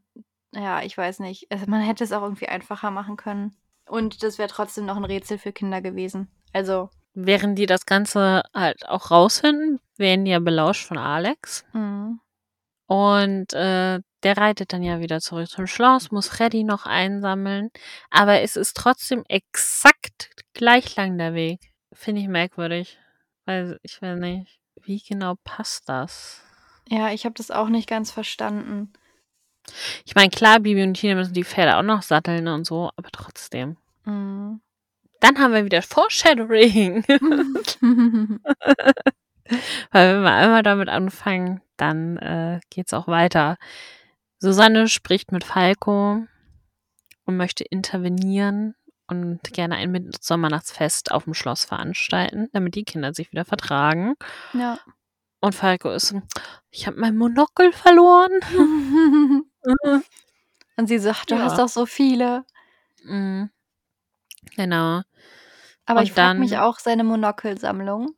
ja, ich weiß nicht. Also, man hätte es auch irgendwie einfacher machen können. Und das wäre trotzdem noch 'n Rätsel für Kinder gewesen. Also Während die das Ganze halt auch rausfinden, werden die ja belauscht von Alex. Mhm. Und, äh, der reitet dann ja wieder zurück zum Schloss, muss Freddie noch einsammeln, aber es ist trotzdem exakt gleich lang der Weg. Finde ich merkwürdig, weil ich weiß nicht, wie genau passt das? Ja, ich habe das auch nicht ganz verstanden. Ich meine, klar, Bibi und Tina müssen die Pferde auch noch satteln und so, aber trotzdem. Mhm. Dann haben wir wieder Foreshadowing. [laughs] [laughs] Weil wenn wir einmal damit anfangen, dann, äh, geht's auch weiter. Susanne spricht mit Falco und möchte intervenieren und gerne ein Mittsommernachtfest aufm Schloss veranstalten, damit die Kinder sich wieder vertragen. Ja. Und Falco ist so: „Ich habe mein Monokel verloren.“ [laughs] Und sie sagt: „Du hast Ja. doch so viele.“ Mhm. Genau. Aber Und ich frage mich auch seine Monokelsammlung.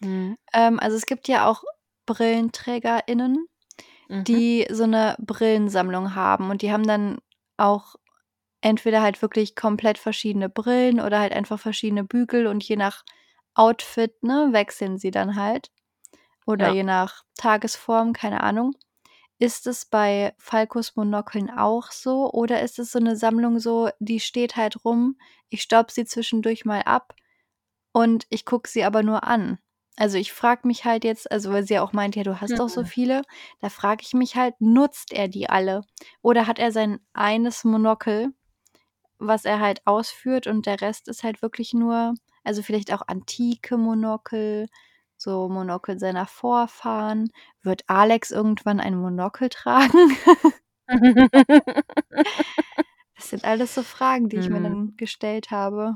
Mhm. Ähm, also es gibt ja auch BrillenträgerInnen, Mhm. die so 'ne Brillensammlung haben und die haben dann auch entweder halt wirklich komplett verschiedene Brillen oder halt einfach verschiedene Bügel und je nach Outfit, ne, wechseln sie dann halt. Oder Ja. je nach Tagesform, keine Ahnung. Ist es bei Falcos Monokeln auch so oder ist es so 'ne Sammlung so, die steht halt rum, ich staube sie zwischendurch mal ab und ich gucke sie aber nur an? Also, ich frage mich halt jetzt also, weil sie ja auch meint: „Ja, du hast doch so Mhm. viele.“ Da frage ich mich halt, nutzt er die alle? Oder hat er sein eines Monokel, was er halt ausführt und der Rest ist halt wirklich nur also, vielleicht auch antike Monokel, so Monokel seiner Vorfahren. Wird Alex irgendwann ein Monokel tragen? [laughs] Das sind alles so Fragen, die ich mir Mhm. dann gestellt habe.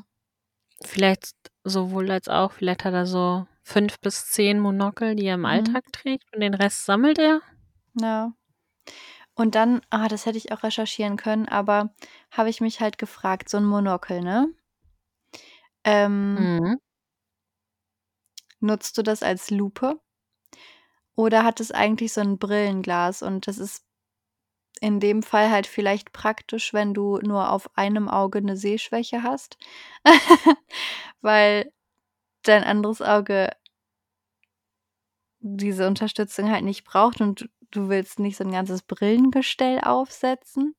Vielleicht sowohl als auch. Vielleicht hat er so 5 bis 10 Monokel, die er im Mhm. Alltag trägt und den Rest sammelt er. Ja. Und dann ah, das hätte ich auch recherchieren können, aber habe ich mich halt gefragt, so 'n Monokel, ne? Ähm Mhm. nutzt du das als Lupe? Oder hat es eigentlich so 'n Brillenglas und das ist in dem Fall halt vielleicht praktisch, wenn du nur auf einem Auge 'ne Sehschwäche hast, [laughs] weil dein anderes Auge diese Unterstützung halt nicht braucht und du willst nicht so 'n ganzes Brillengestell aufsetzen.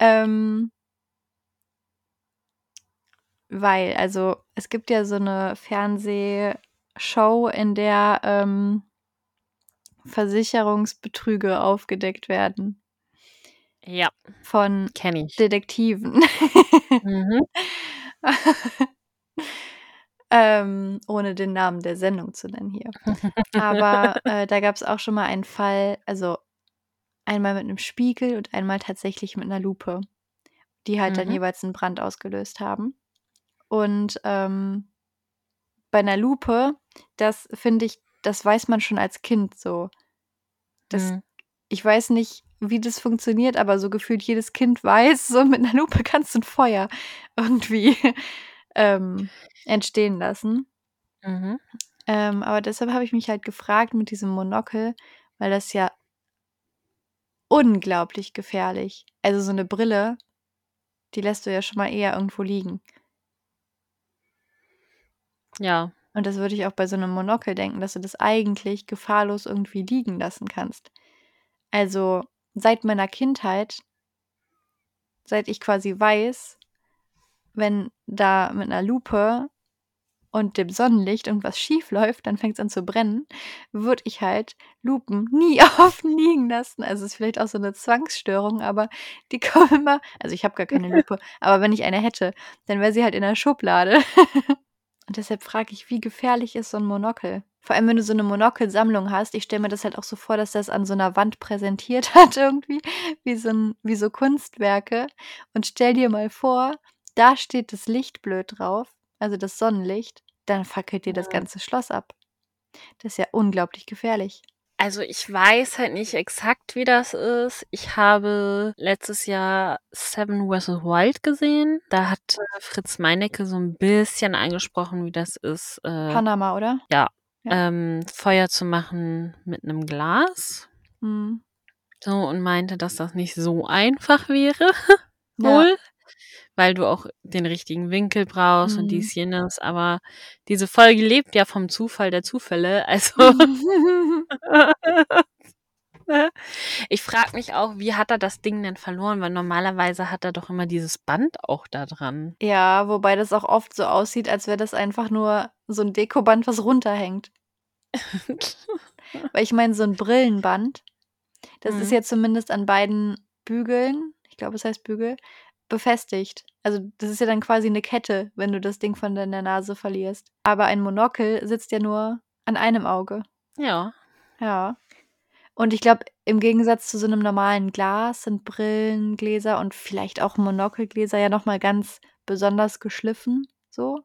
Ähm weil also, es gibt ja so 'ne Fernsehshow, in der, ähm Versicherungsbetrüge aufgedeckt werden. Ja. Von Kenne ich. Detektiven. [laughs] Mhm. [laughs] Ähm, ohne den Namen der Sendung zu nennen hier. Aber, [laughs] äh, da gab's auch schon mal einen Fall, also einmal mit 'nem Spiegel und einmal tatsächlich mit 'ner Lupe, die halt dann Mhm. jeweils 'n Brand ausgelöst haben. Und, ähm, bei 'ner Lupe, das finde ich das weiß man schon als Kind so. Das Mhm. ich weiß nicht, wie das funktioniert, aber so gefühlt jedes Kind [laughs] weiß, so mit 'ner Lupe kannst du 'n Feuer irgendwie, ähm, entstehen lassen. Mhm. Ähm, aber deshalb habe ich mich halt gefragt mit diesem Monokel, weil das ja unglaublich gefährlich also, so 'ne Brille, die lässt du ja schon mal eher irgendwo liegen. Ja. Und das würde ich auch bei so 'nem Monokel denken, dass du das eigentlich gefahrlos irgendwie liegen lassen kannst. Also, seit meiner Kindheit seit ich quasi weiß, wenn da mit 'ner Lupe und dem Sonnenlicht irgendwas schiefläuft, dann fängt's an zu brennen, würde ich halt Lupen [laughs] nie offen liegen lassen. Also, ist vielleicht auch so 'ne Zwangsstörung, aber die [laughs] kommen immer also, ich habe gar keine Lupe, [laughs] aber wenn ich eine hätte, dann wäre sie halt in der Schublade. Und deshalb frage ich, wie gefährlich ist so 'n Monokel? Vor allem, wenn du so 'ne Monokelsammlung hast. Ich stelle mir das halt auch so vor, dass es an so 'ner Wand präsentiert hat irgendwie, wie so 'n wie so Kunstwerke. Und stell dir mal vor, da steht das Licht blöd drauf, also, das Sonnenlicht, dann fackelt dir das ganze Schloss ab. Das ist ja unglaublich gefährlich. Also, ich weiß halt nicht exakt, wie das ist. Ich habe letztes Jahr Seven vs. Wild gesehen. Da hatte Fritz Meinecke so 'n bisschen angesprochen, wie das ist, äh Panama, oder? ja, Ja. ähm, Feuer zu machen mit 'nem Glas. Mhm. So und meinte, dass das nicht so einfach wäre [laughs] Ja. Weil du auch den richtigen Winkel brauchst und Mhm. dies, jenes. Aber diese Folge lebt ja vom Zufall der Zufälle. [laughs] Also [laughs] ich frage mich auch, wie hat er das Ding denn verloren? Weil normalerweise hat er doch immer dieses Band auch da dran. Ja, wobei das auch oft so aussieht, als wäre das einfach nur so 'n Dekoband, was runterhängt. [laughs] Weil ich meine, so 'n Brillenband, das ist Mhm. ja zumindest an beiden Bügeln ich glaube, es heißt Bügel, befestigt. Also, das ist ja dann quasi 'ne Kette, wenn du das Ding von deiner Nase verlierst. Aber ein Monokel sitzt ja nur an einem Auge. Ja. Ja. Und ich glaube, im Gegensatz zu so 'nem normalen Glas sind Brillengläser und vielleicht auch Monokelgläser ja noch mal ganz besonders geschliffen so.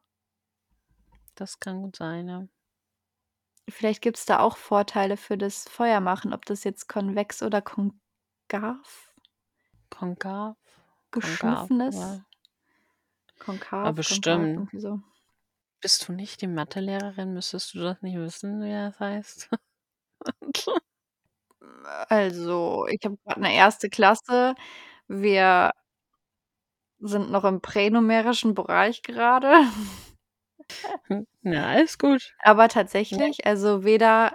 Das kann gut sein, ja. Vielleicht gibt's da auch Vorteile für das Feuermachen, ob das jetzt konvex oder konkav Konkav? Konkav, geschliffen ist. ja. Konkav, konkav, bestimmt. so. Bist du nicht die Mathelehrerin? Müsstest du das nicht wissen, wie das heißt? [laughs] Also, ich habe grad 'ne 1. Klasse. Wir sind noch im pränumerischen Bereich gerade. [laughs] Ja, alles gut. Aber tatsächlich, also, weder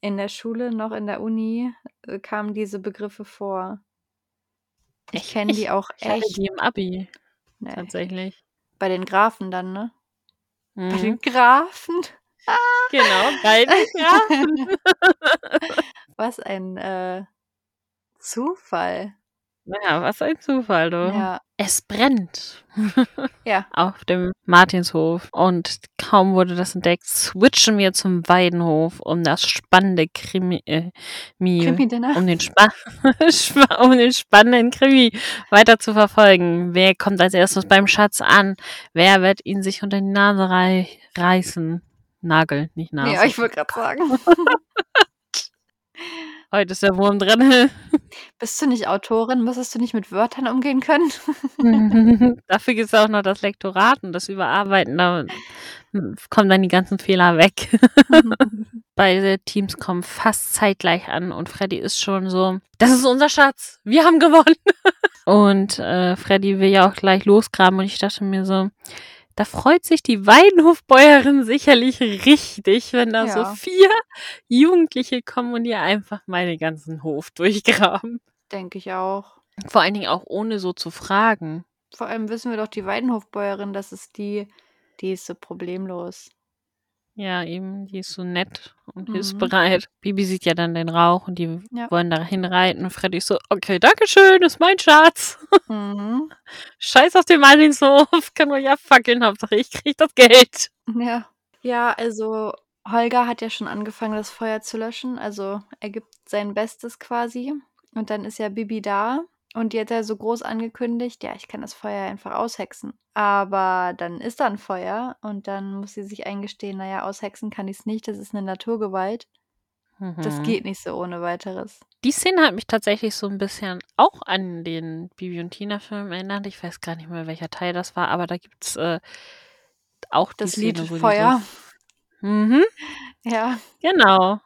in der Schule noch in der Uni, äh, kamen diese Begriffe vor. Ich kenne die auch Ich echt die im Abi Ne. tatsächlich. Bei den Grafen dann, ne? Bei Mhm. den Grafen? Genau, [laughs] bei den Grafen. Was ein, äh, Zufall. Ja, was ein Zufall, du. Ja. Es brennt [laughs] Ja. auf dem Martinshof und kaum wurde das entdeckt, switchen wir zum Weidenhof, um das spannende Krimi äh, mi Krimi der Nacht. um den [laughs] spa um den spannenden Krimi weiter zu verfolgen. Wer kommt als Erstes beim Schatz an? Wer wird ihn sich unter die Nase rei reißen? Nagel, nicht Nase. Ja, ich wollte gerade sagen. [laughs] Heute ist der Wurm drin. [laughs] Bist du nicht Autorin? Müsstest du nicht mit Wörtern umgehen können? [laughs] [laughs] Dafür gibt es auch noch das Lektorat und das Überarbeiten. Da kommen dann die ganzen Fehler weg. Beide Teams kommen fast zeitgleich an und Freddy ist schon so, das ist unser Schatz, wir haben gewonnen. und äh, Freddy will ja auch gleich losgraben und ich dachte mir so, da freut sich die Weidenhofbäuerin sicherlich richtig, wenn da Ja. so vier Jugendliche kommen und ihr einfach mal den ganzen Hof durchgraben. Denke ich auch. Vor allen Dingen auch ohne so zu fragen. Vor allem wissen wir doch, die Weidenhofbäuerin, das ist die, die ist so problemlos. Ja, eben, die ist so nett und Mhm. hilfsbereit. Bibi sieht ja dann den Rauch und die Ja. wollen da hinreiten und Freddy ist so, okay, danke schön, ist mein Schatz. Mhm. [laughs] Scheiß auf den Martinshof, kann man ja fackeln, Hauptsache ich krieg das Geld. Ja. Ja, also Holger hat ja schon angefangen, das Feuer zu löschen. Also er gibt sein Bestes quasi. Und dann ist ja Bibi da. Und die hat ja so groß angekündigt, ja, ich kann das Feuer einfach aushexen. Aber dann ist da ein Feuer und dann muss sie sich eingestehen, naja, aushexen kann ich es nicht, das ist eine Naturgewalt. Das Mhm. geht nicht so ohne weiteres. Die Szene hat mich tatsächlich so ein bisschen auch an den Bibi und Tina Film erinnert. Ich weiß gar nicht mehr, welcher Teil das war, aber da gibt's äh, auch Das Lied Szene, Feuer. Mhm, Ja. genau.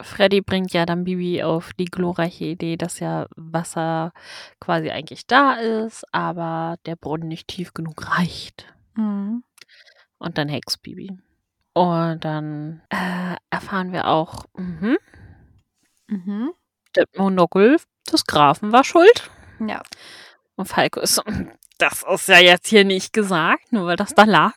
Freddy bringt ja dann Bibi auf die glorreiche Idee, dass ja Wasser quasi eigentlich da ist, aber der Brunnen nicht tief genug reicht. Mhm. Und dann hext Bibi. Und dann äh, erfahren wir auch, mhm, Mhm. der Monokel des Grafen war schuld. Ja. Und Falco ist so, das ist ja jetzt hier nicht gesagt, nur weil das da lag.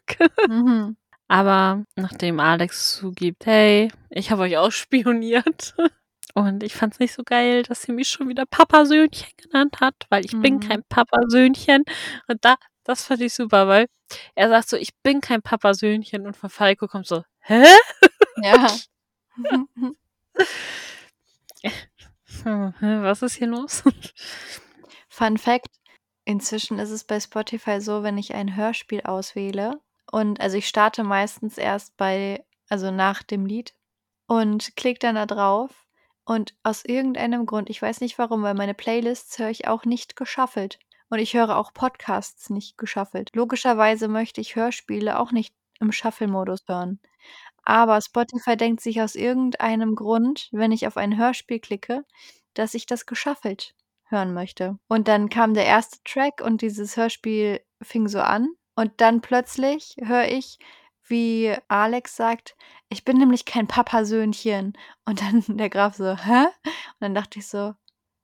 Mhm. Aber nachdem Alex zugibt, hey, ich habe euch ausspioniert. [laughs] Und ich fand's nicht so geil, dass sie mich schon wieder Papasöhnchen genannt hat, weil ich bin Mhm. kein Papasöhnchen. Und da, das fand ich super, weil er sagt so, ich bin kein Papasöhnchen. Und von Falco kommt so, hä? Ja. [laughs] Hm, Was ist hier los? Fun Fact: Inzwischen ist es bei Spotify so, wenn ich ein Hörspiel auswähle und also ich starte meistens erst bei also nach dem Lied und klicke dann da drauf und aus irgendeinem Grund, ich weiß nicht warum, weil meine Playlists höre ich auch nicht geschaffelt und ich höre auch Podcasts nicht geschaffelt. Logischerweise möchte ich Hörspiele auch nicht im Shuffle-Modus hören. Aber Spotify denkt sich aus irgendeinem Grund, wenn ich auf ein Hörspiel klicke, dass ich das geschaffelt hören möchte. Und dann kam der erste Track und dieses Hörspiel fing so an. Und dann plötzlich höre ich, wie Alex sagt, ich bin nämlich kein Papasöhnchen. Und dann [laughs] der Graf so, hä? Und dann dachte ich so,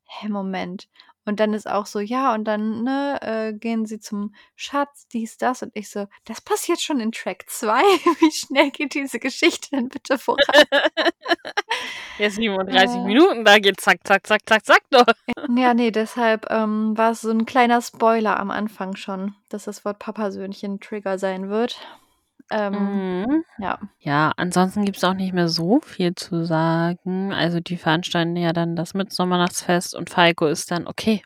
hä, Moment. Und dann ist auch so, ja, und dann ne, äh, gehen sie zum Schatz, dies, das. Und ich so, das passiert schon in Track 2. [laughs] Wie schnell geht diese Geschichte denn bitte voran? Jetzt 37 Äh. Minuten, da geht zack, zack, zack, zack, zack [laughs] doch. Ja, nee, deshalb ähm, war es so ein kleiner Spoiler am Anfang schon, dass das Wort Papasöhnchen Trigger sein wird. Ähm, Mhm. Ja. Ja, ansonsten gibt's auch nicht mehr so viel zu sagen. Also die veranstalten ja dann das Mitsommernachtsfest und Falco ist dann, okay,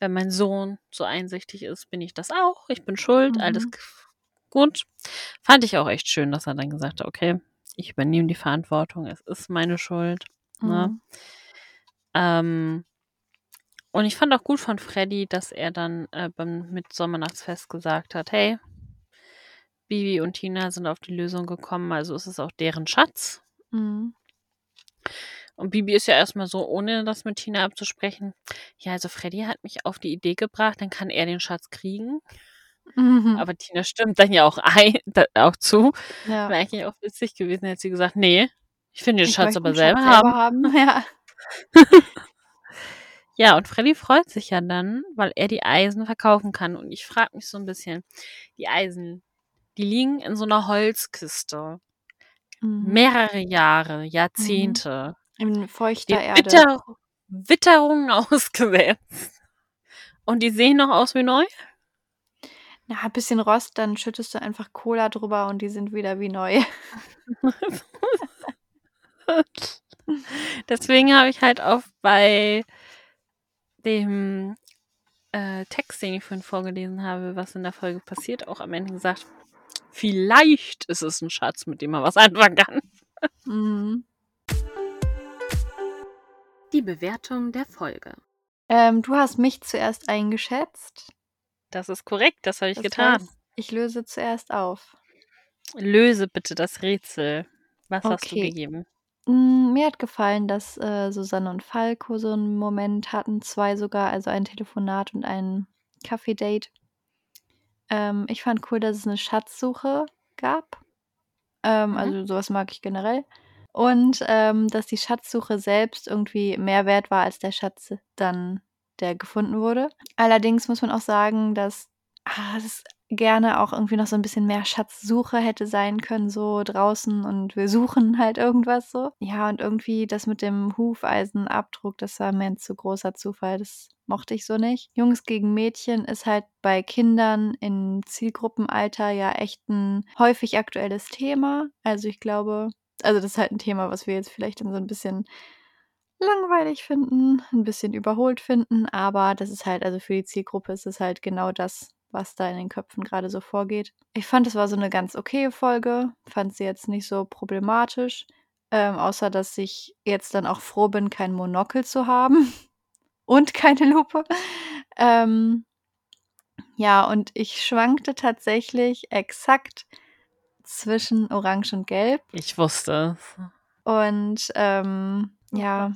wenn mein Sohn so einsichtig ist, bin ich das auch. Ich bin schuld, alles Mhm. g- gut. Fand ich auch echt schön, dass er dann gesagt hat, okay, ich übernehme die Verantwortung, es ist meine Schuld. Ne? Mhm. Ähm, und ich fand auch gut von Freddy, dass er dann äh, beim Mitsommernachtsfest gesagt hat, hey, Bibi und Tina sind auf die Lösung gekommen, also ist es auch deren Schatz. Mhm. Und Bibi ist ja erstmal so, ohne das mit Tina abzusprechen. Ja, also Freddy hat mich auf die Idee gebracht, dann kann er den Schatz kriegen. Mhm. Aber Tina stimmt dann ja auch ein, [laughs] da, auch zu. Ja. Wäre eigentlich auch witzig gewesen, hätte sie gesagt, nee, ich finde den Ich Schatz aber den selber Schatz haben. haben. [laughs] Ja. [laughs] Ja, und Freddy freut sich ja dann, weil er die Eisen verkaufen kann. Und ich frage mich so ein bisschen, die Eisen, die liegen in so einer Holzkiste. Mhm. Mehrere Jahre, Jahrzehnte. In feuchter Den Erde. Witter Witterungen [laughs] ausgesetzt. Und die sehen noch aus wie neu? Na, ein bisschen Rost, dann schüttest du einfach Cola drüber und die sind wieder wie neu. [laughs] Deswegen habe ich halt auch bei dem äh, Text, den ich vorhin vorgelesen habe, was in der Folge passiert, auch am Ende gesagt, Vielleicht ist es ein Schatz, mit dem man was anfangen kann. Mhm. Die Bewertung der Folge. Ähm, du hast mich zuerst eingeschätzt. Das ist korrekt, das habe ich Das getan. heißt, ich löse zuerst auf. Löse bitte das Rätsel. Was hast du Okay. gegeben? Mm, Mir hat gefallen, dass äh, Susanne und Falco so einen Moment hatten, zwei sogar, also ein Telefonat und ein Kaffee-Date. Ähm, ich fand cool, dass es eine Schatzsuche gab. Ähm, Mhm. Also sowas mag ich generell. Und ähm, dass die Schatzsuche selbst irgendwie mehr wert war als der Schatz dann, der gefunden wurde. Allerdings muss man auch sagen, dass ah, das gerne auch irgendwie noch so ein bisschen mehr Schatzsuche hätte sein können, so draußen und wir suchen [laughs] halt irgendwas so. Ja, und irgendwie das mit dem Hufeisenabdruck, das war mir ein zu großer Zufall. Das mochte ich so nicht. Jungs gegen Mädchen ist halt bei Kindern in Zielgruppenalter ja echt ein häufig aktuelles Thema. Also ich glaube, also das ist halt ein Thema, was wir jetzt vielleicht dann so ein bisschen langweilig finden, ein bisschen überholt finden, aber das ist halt also für die Zielgruppe ist es halt genau das, was da in den Köpfen gerade so vorgeht. Ich fand, es war so eine ganz okaye Folge, fand sie jetzt nicht so problematisch, ähm, außer dass ich jetzt dann auch froh bin, kein Monokel zu haben [laughs] und keine Lupe. Ähm, ja, und ich schwankte tatsächlich exakt zwischen Orange und Gelb Ich wusste es. und, ähm, ja.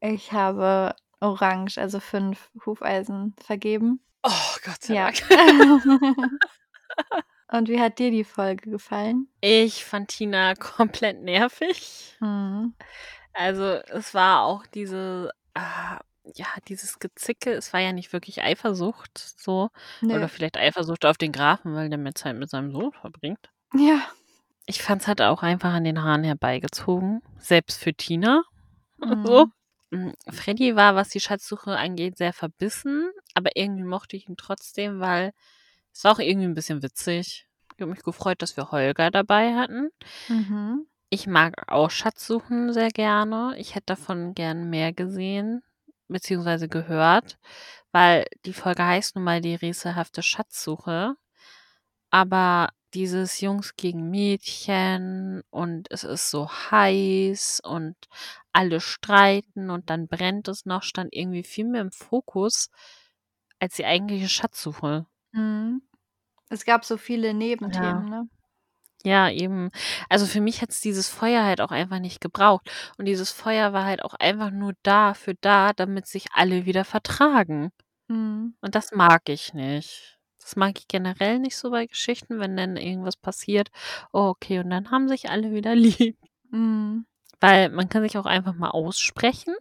Ich habe Orange, also 5 Hufeisen vergeben. Oh, Gott sei Ja. Dank. [laughs] [laughs] Und wie hat dir die Folge gefallen? Ich fand Tina [laughs] komplett nervig. Mhm. Also, es war auch diese, ah, ja, dieses Gezicke. Es war ja nicht wirklich Eifersucht, so. Nö. Oder vielleicht Eifersucht auf den Grafen, weil der mehr Zeit mit seinem Sohn verbringt. Ja. Ich fand es halt auch einfach an den Haaren herbeigezogen. Selbst für Tina. So. Mhm. Mm, Freddy war, was die Schatzsuche angeht, sehr verbissen, aber irgendwie mochte ich ihn trotzdem, weil es war auch irgendwie ein bisschen witzig. Ich habe mich gefreut, dass wir Holger dabei hatten. Mhm. Ich mag auch Schatzsuchen sehr gerne. Ich hätte davon gern mehr gesehen, beziehungsweise gehört, weil die Folge heißt nun mal die rätselhafte Schatzsuche. Aber dieses Jungs gegen Mädchen und es ist so heiß und alle streiten und dann brennt es noch, stand irgendwie viel mehr im Fokus als die eigentliche Schatzsuche. Mhm. Es gab so viele Nebenthemen, ne? Ja, eben. Also für mich hat's dieses Feuer halt auch einfach nicht gebraucht. Und dieses Feuer war halt auch einfach nur dafür da, damit sich alle wieder vertragen. Mhm. Und das mag ich nicht. Das mag ich generell nicht so bei Geschichten, wenn dann irgendwas passiert. Oh, okay, und dann haben sich alle wieder [laughs] lieb. Mhm. Weil man kann sich auch einfach mal aussprechen.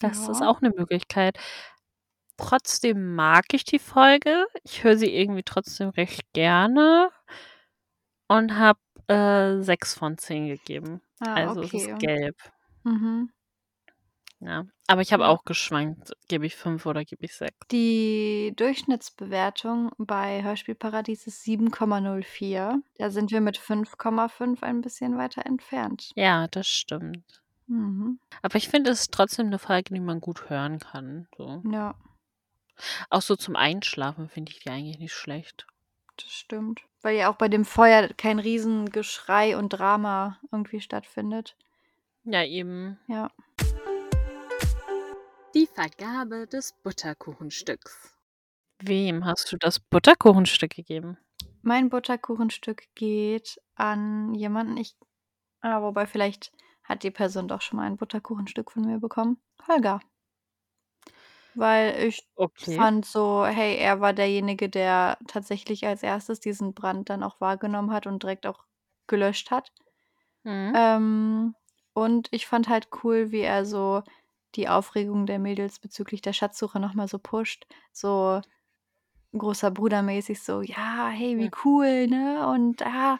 Das ist Ja. auch eine Möglichkeit. Trotzdem mag ich die Folge. Ich höre sie irgendwie trotzdem recht gerne und habe äh, 6 von 10 gegeben. Ah, Also es okay. ist gelb. Mhm. Ja. Aber ich habe Ja. auch geschwankt. Gebe ich 5 oder gebe ich 6? Die Durchschnittsbewertung bei Hörspielparadies ist 7,04. Da sind wir mit 5,5 ein bisschen weiter entfernt. Ja, das stimmt. Mhm. Aber ich finde, es ist trotzdem eine Folge, die man gut hören kann. So. Ja, Auch so zum Einschlafen finde ich die eigentlich nicht schlecht. das stimmt. Weil ja auch bei dem Feuer kein Riesengeschrei und Drama irgendwie stattfindet. Ja, eben. Ja. Die Vergabe des Butterkuchenstücks. Wem hast du das Butterkuchenstück gegeben? Mein Butterkuchenstück geht an jemanden, ich ah, wobei vielleicht hat die Person doch schon mal ein Butterkuchenstück von mir bekommen. Holger. Weil ich Okay. fand so, hey, er war derjenige, der tatsächlich als erstes diesen Brand dann auch wahrgenommen hat und direkt auch gelöscht hat. Mhm. Ähm, und ich fand halt cool, wie er so die Aufregung der Mädels bezüglich der Schatzsuche noch mal so pusht. So großer Bruder-mäßig so: „Ja, hey, wie cool, ne? Und, ah,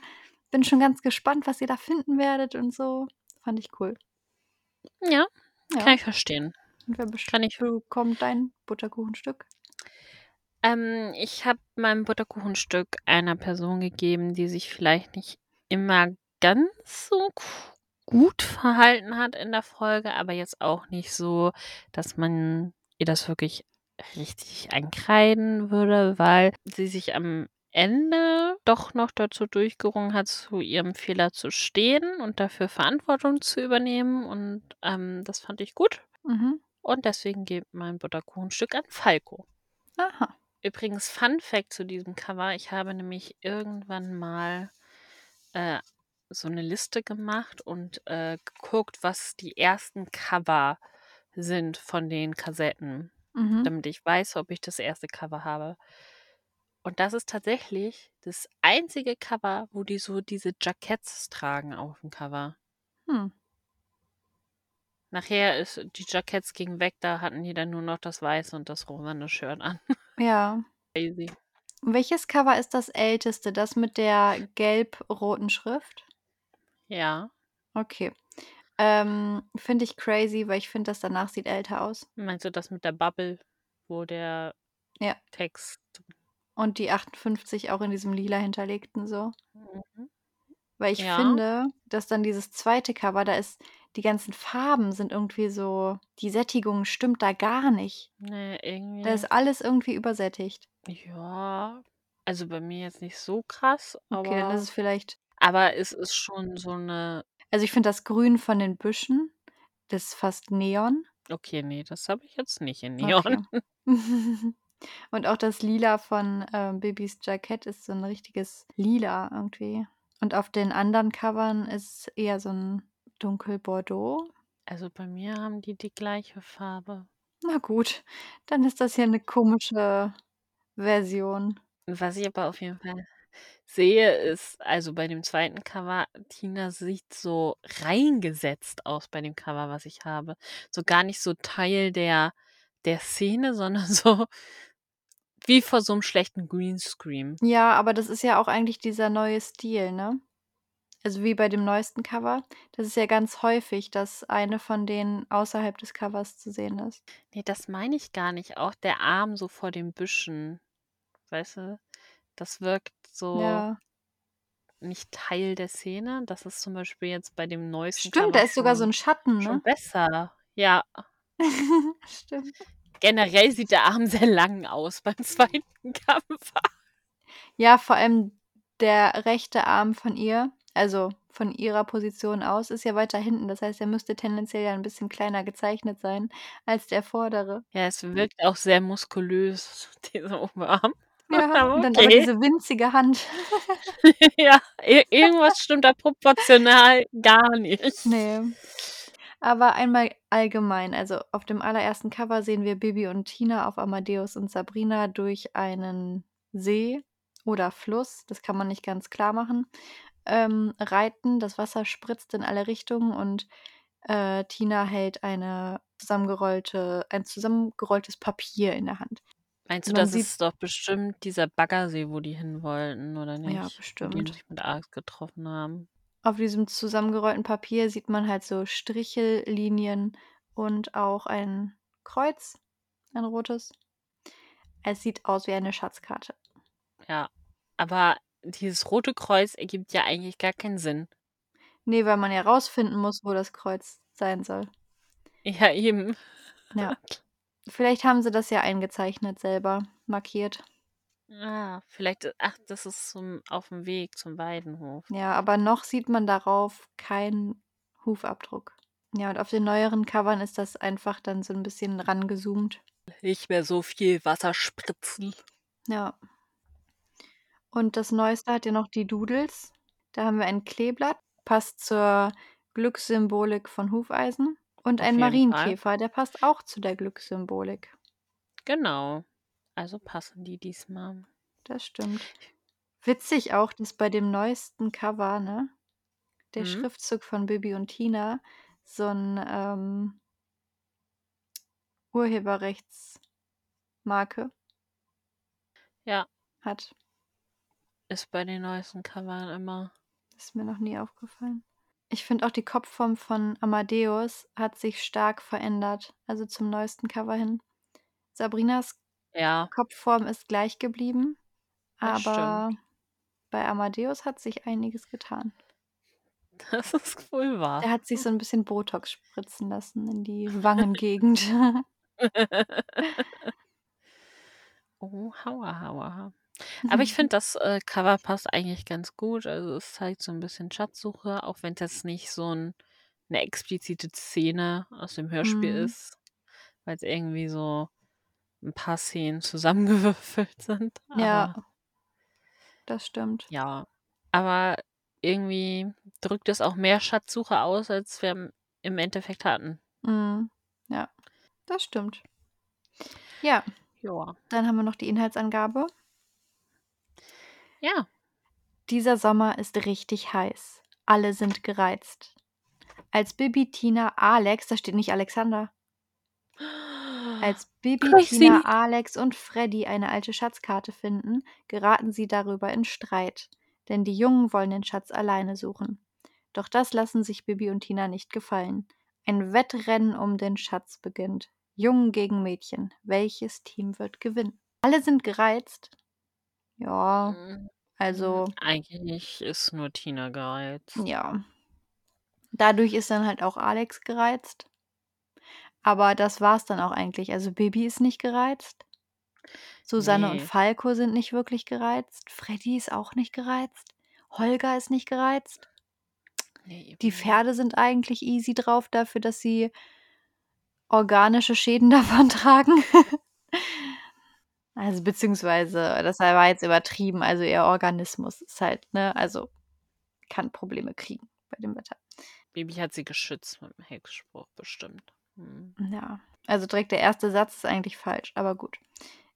bin schon ganz gespannt, was ihr da finden werdet“ und so. Fand ich cool. Ja, kann Ja. ich verstehen. Und wer Kann ich bekommt dein Butterkuchenstück? Ähm, ich habe mein Butterkuchenstück einer Person gegeben, die sich vielleicht nicht immer ganz so gut verhalten hat in der Folge, aber jetzt auch nicht so, dass man ihr das wirklich richtig ankreiden würde, weil sie sich am Ende doch noch dazu durchgerungen hat, zu ihrem Fehler zu stehen und dafür Verantwortung zu übernehmen und, ähm, das fand ich gut. Mhm. Und deswegen geht mein Butterkuchenstück an Falco. Aha. Übrigens, Fun Fact zu diesem Cover: Ich habe nämlich irgendwann mal, äh, so 'ne Liste gemacht und, äh, geguckt, was die ersten Cover sind von den Kassetten, Mhm. damit ich weiß, ob ich das erste Cover habe. Und das ist tatsächlich das einzige Cover, wo die so diese Jacketts tragen auf'm Cover. Hm. Nachher ist die Jacketts gingen weg, da hatten die dann nur noch das weiße und das rosane Shirt an. [laughs] Ja. Crazy. Welches Cover ist das älteste? Das mit der gelb-roten Schrift? Ja. Okay. Ähm, finde ich crazy, weil ich finde, das danach sieht älter aus. Meinst du das mit der Bubble, wo der Ja. Text Und die 58 auch in diesem Lila hinterlegten so. Mhm. Weil ich Ja. finde, dass dann dieses zweite Cover, da ist die ganzen Farben sind irgendwie so die Sättigung stimmt da gar nicht. Ne, Da irgendwie ist alles irgendwie übersättigt. Ja, also bei mir jetzt nicht so krass, Okay, dann ist aber es vielleicht aber es ist schon so 'ne Also, ich finde das Grün von den Büschen, das ist fast Neon. Okay, ne, das habe ich jetzt nicht in Okay. Neon. [laughs] [laughs] Und auch das Lila von, ähm, Bibis Jackett ist so 'n richtiges Lila irgendwie. Und auf den anderen Covern ist eher so 'n Dunkelbordeaux. Also, bei mir haben die die gleiche Farbe. Na gut, dann ist das ja 'ne komische Version. Was ich aber auf jeden Fall sehe, ist also bei dem zweiten Cover, Tina sieht so reingesetzt aus bei dem Cover, was ich habe. So gar nicht so Teil der der Szene, [laughs] sondern so wie vor so 'nem schlechten Greenscreen. Ja, aber das ist ja auch eigentlich dieser neue Stil, ne? Also, wie bei dem neuesten Cover. Das ist ja ganz häufig, dass eine von denen außerhalb des Covers zu sehen ist. Ne, das meine ich gar nicht. Auch der Arm so vor den Büschen, weißt du? Das wirkt so Ja. nicht Teil der Szene. Das ist zum Beispiel jetzt bei dem neuesten Stimmt, da Cover ist sogar so schon 'n Schatten, schon ne? besser. Ja. [laughs] Stimmt. Generell sieht der Arm sehr lang aus beim [laughs] zweiten Cover. Ja, vor allem der rechte Arm von ihr, also von ihrer Position aus, ist ja weiter hinten. Das heißt, er müsste tendenziell ja 'n bisschen kleiner gezeichnet sein als der vordere. Ja, es wirkt auch sehr muskulös, [laughs] dieser Oberarm. Ja, und dann aber diese winzige Hand. [laughs] Ja, ir [laughs] irgendwas stimmt da proportional gar nicht. Ne. Aber einmal allgemein, also auf dem allerersten Cover sehen wir Bibi und Tina auf Amadeus und Sabrina durch einen See oder Fluss, das kann man nicht ganz klarmachen, ähm, reiten. Das Wasser spritzt in alle Richtungen und, äh, Tina hält eine zusammengerollte ein zusammengerolltes Papier in der Hand. Meinst du, Man das sieht ist doch bestimmt dieser Baggersee, wo die hinwollten, oder nicht? Ja, Wo die bestimmt. sich mit Aris getroffen haben. Auf diesem zusammengerollten Papier sieht man halt so Strichellinien und auch ein Kreuz, ein rotes. Es sieht aus wie eine Schatzkarte. Ja, aber dieses rote Kreuz ergibt ja eigentlich gar keinen Sinn. Ne, weil man ja rausfinden muss, wo das Kreuz sein soll. Ja, eben. Ja. [laughs] Vielleicht haben sie das ja eingezeichnet selber, markiert. Ah, vielleicht ach, das ist zum auf'm Weg zum Weidenhof. Ja, aber noch sieht man darauf keinen Hufabdruck. Ja, und auf den neueren Covern ist das einfach dann so 'n bisschen rangezoomt. Nicht mehr so viel Wasser spritzen. Ja. Und das Neueste hat ja noch die Doodles. Da haben wir ein Kleeblatt, passt zur Glückssymbolik von Hufeisen und einen jeden Fall. Marienkäfer, der passt auch zu der Glückssymbolik. Genau. Also passen die diesmal. Das stimmt. Witzig auch, dass bei dem neuesten Cover, ne, der Mhm. Schriftzug von Bibi und Tina so 'n, ähm Urheberrechtsmarke Ja. hat. Ist bei den neuesten Covern immer. Ist mir noch nie aufgefallen. Ich finde auch die Kopfform von Amadeus hat sich stark verändert, also zum neuesten Cover hin. Sabrinas Ja. Kopfform ist gleich geblieben, Das stimmt. aber bei Amadeus hat sich einiges getan. Das ist wohl wahr. Der hat sich so 'n bisschen Botox spritzen lassen in die Wangengegend. [laughs] Oh, Hauer, Hauer. Aber ich finde, das, äh, Cover passt eigentlich ganz gut. Also, es zeigt so 'n bisschen Schatzsuche, auch wenn's jetzt nicht so 'n 'ne explizite Szene aus dem Hörspiel Mhm. ist, weil's irgendwie so 'n paar Szenen zusammengewürfelt [laughs] sind, Ja. aber Das stimmt. ja. Aber irgendwie drückt es auch mehr Schatzsuche aus, als wir im im Endeffekt hatten. Mhm. Ja, das stimmt. Ja. Ja. Dann haben wir noch die Inhaltsangabe. Ja. Dieser Sommer ist richtig heiß. Alle sind gereizt. Als Bibi, Tina, Alex da steht nicht Alexander. Als Bibi, Crazy. Tina, Alex und Freddy eine alte Schatzkarte finden, geraten sie darüber in Streit, denn die Jungen wollen den Schatz alleine suchen. Doch das lassen sich Bibi und Tina nicht gefallen. Ein Wettrennen um den Schatz beginnt. Jungen gegen Mädchen. Welches Team wird gewinnen? Alle sind gereizt. Ja, Hm, also eigentlich ist nur Tina gereizt. ja. Dadurch ist dann halt auch Alex gereizt. Aber das war's dann auch eigentlich. Also, Bibi ist nicht gereizt. Susanne und Ne. Falco sind nicht wirklich gereizt. Freddy ist auch nicht gereizt. Holger ist nicht gereizt. Ne, Die eben nicht. Pferde sind eigentlich easy drauf dafür, dass sie organische Schäden [laughs] davontragen. Also, beziehungsweise das war jetzt übertrieben, also ihr Organismus ist halt, ne also kann Probleme kriegen bei dem Wetter. Bibi hat sie geschützt mit'm Hexspruch bestimmt. Mhm. Ja, also direkt der erste Satz ist eigentlich falsch, aber gut.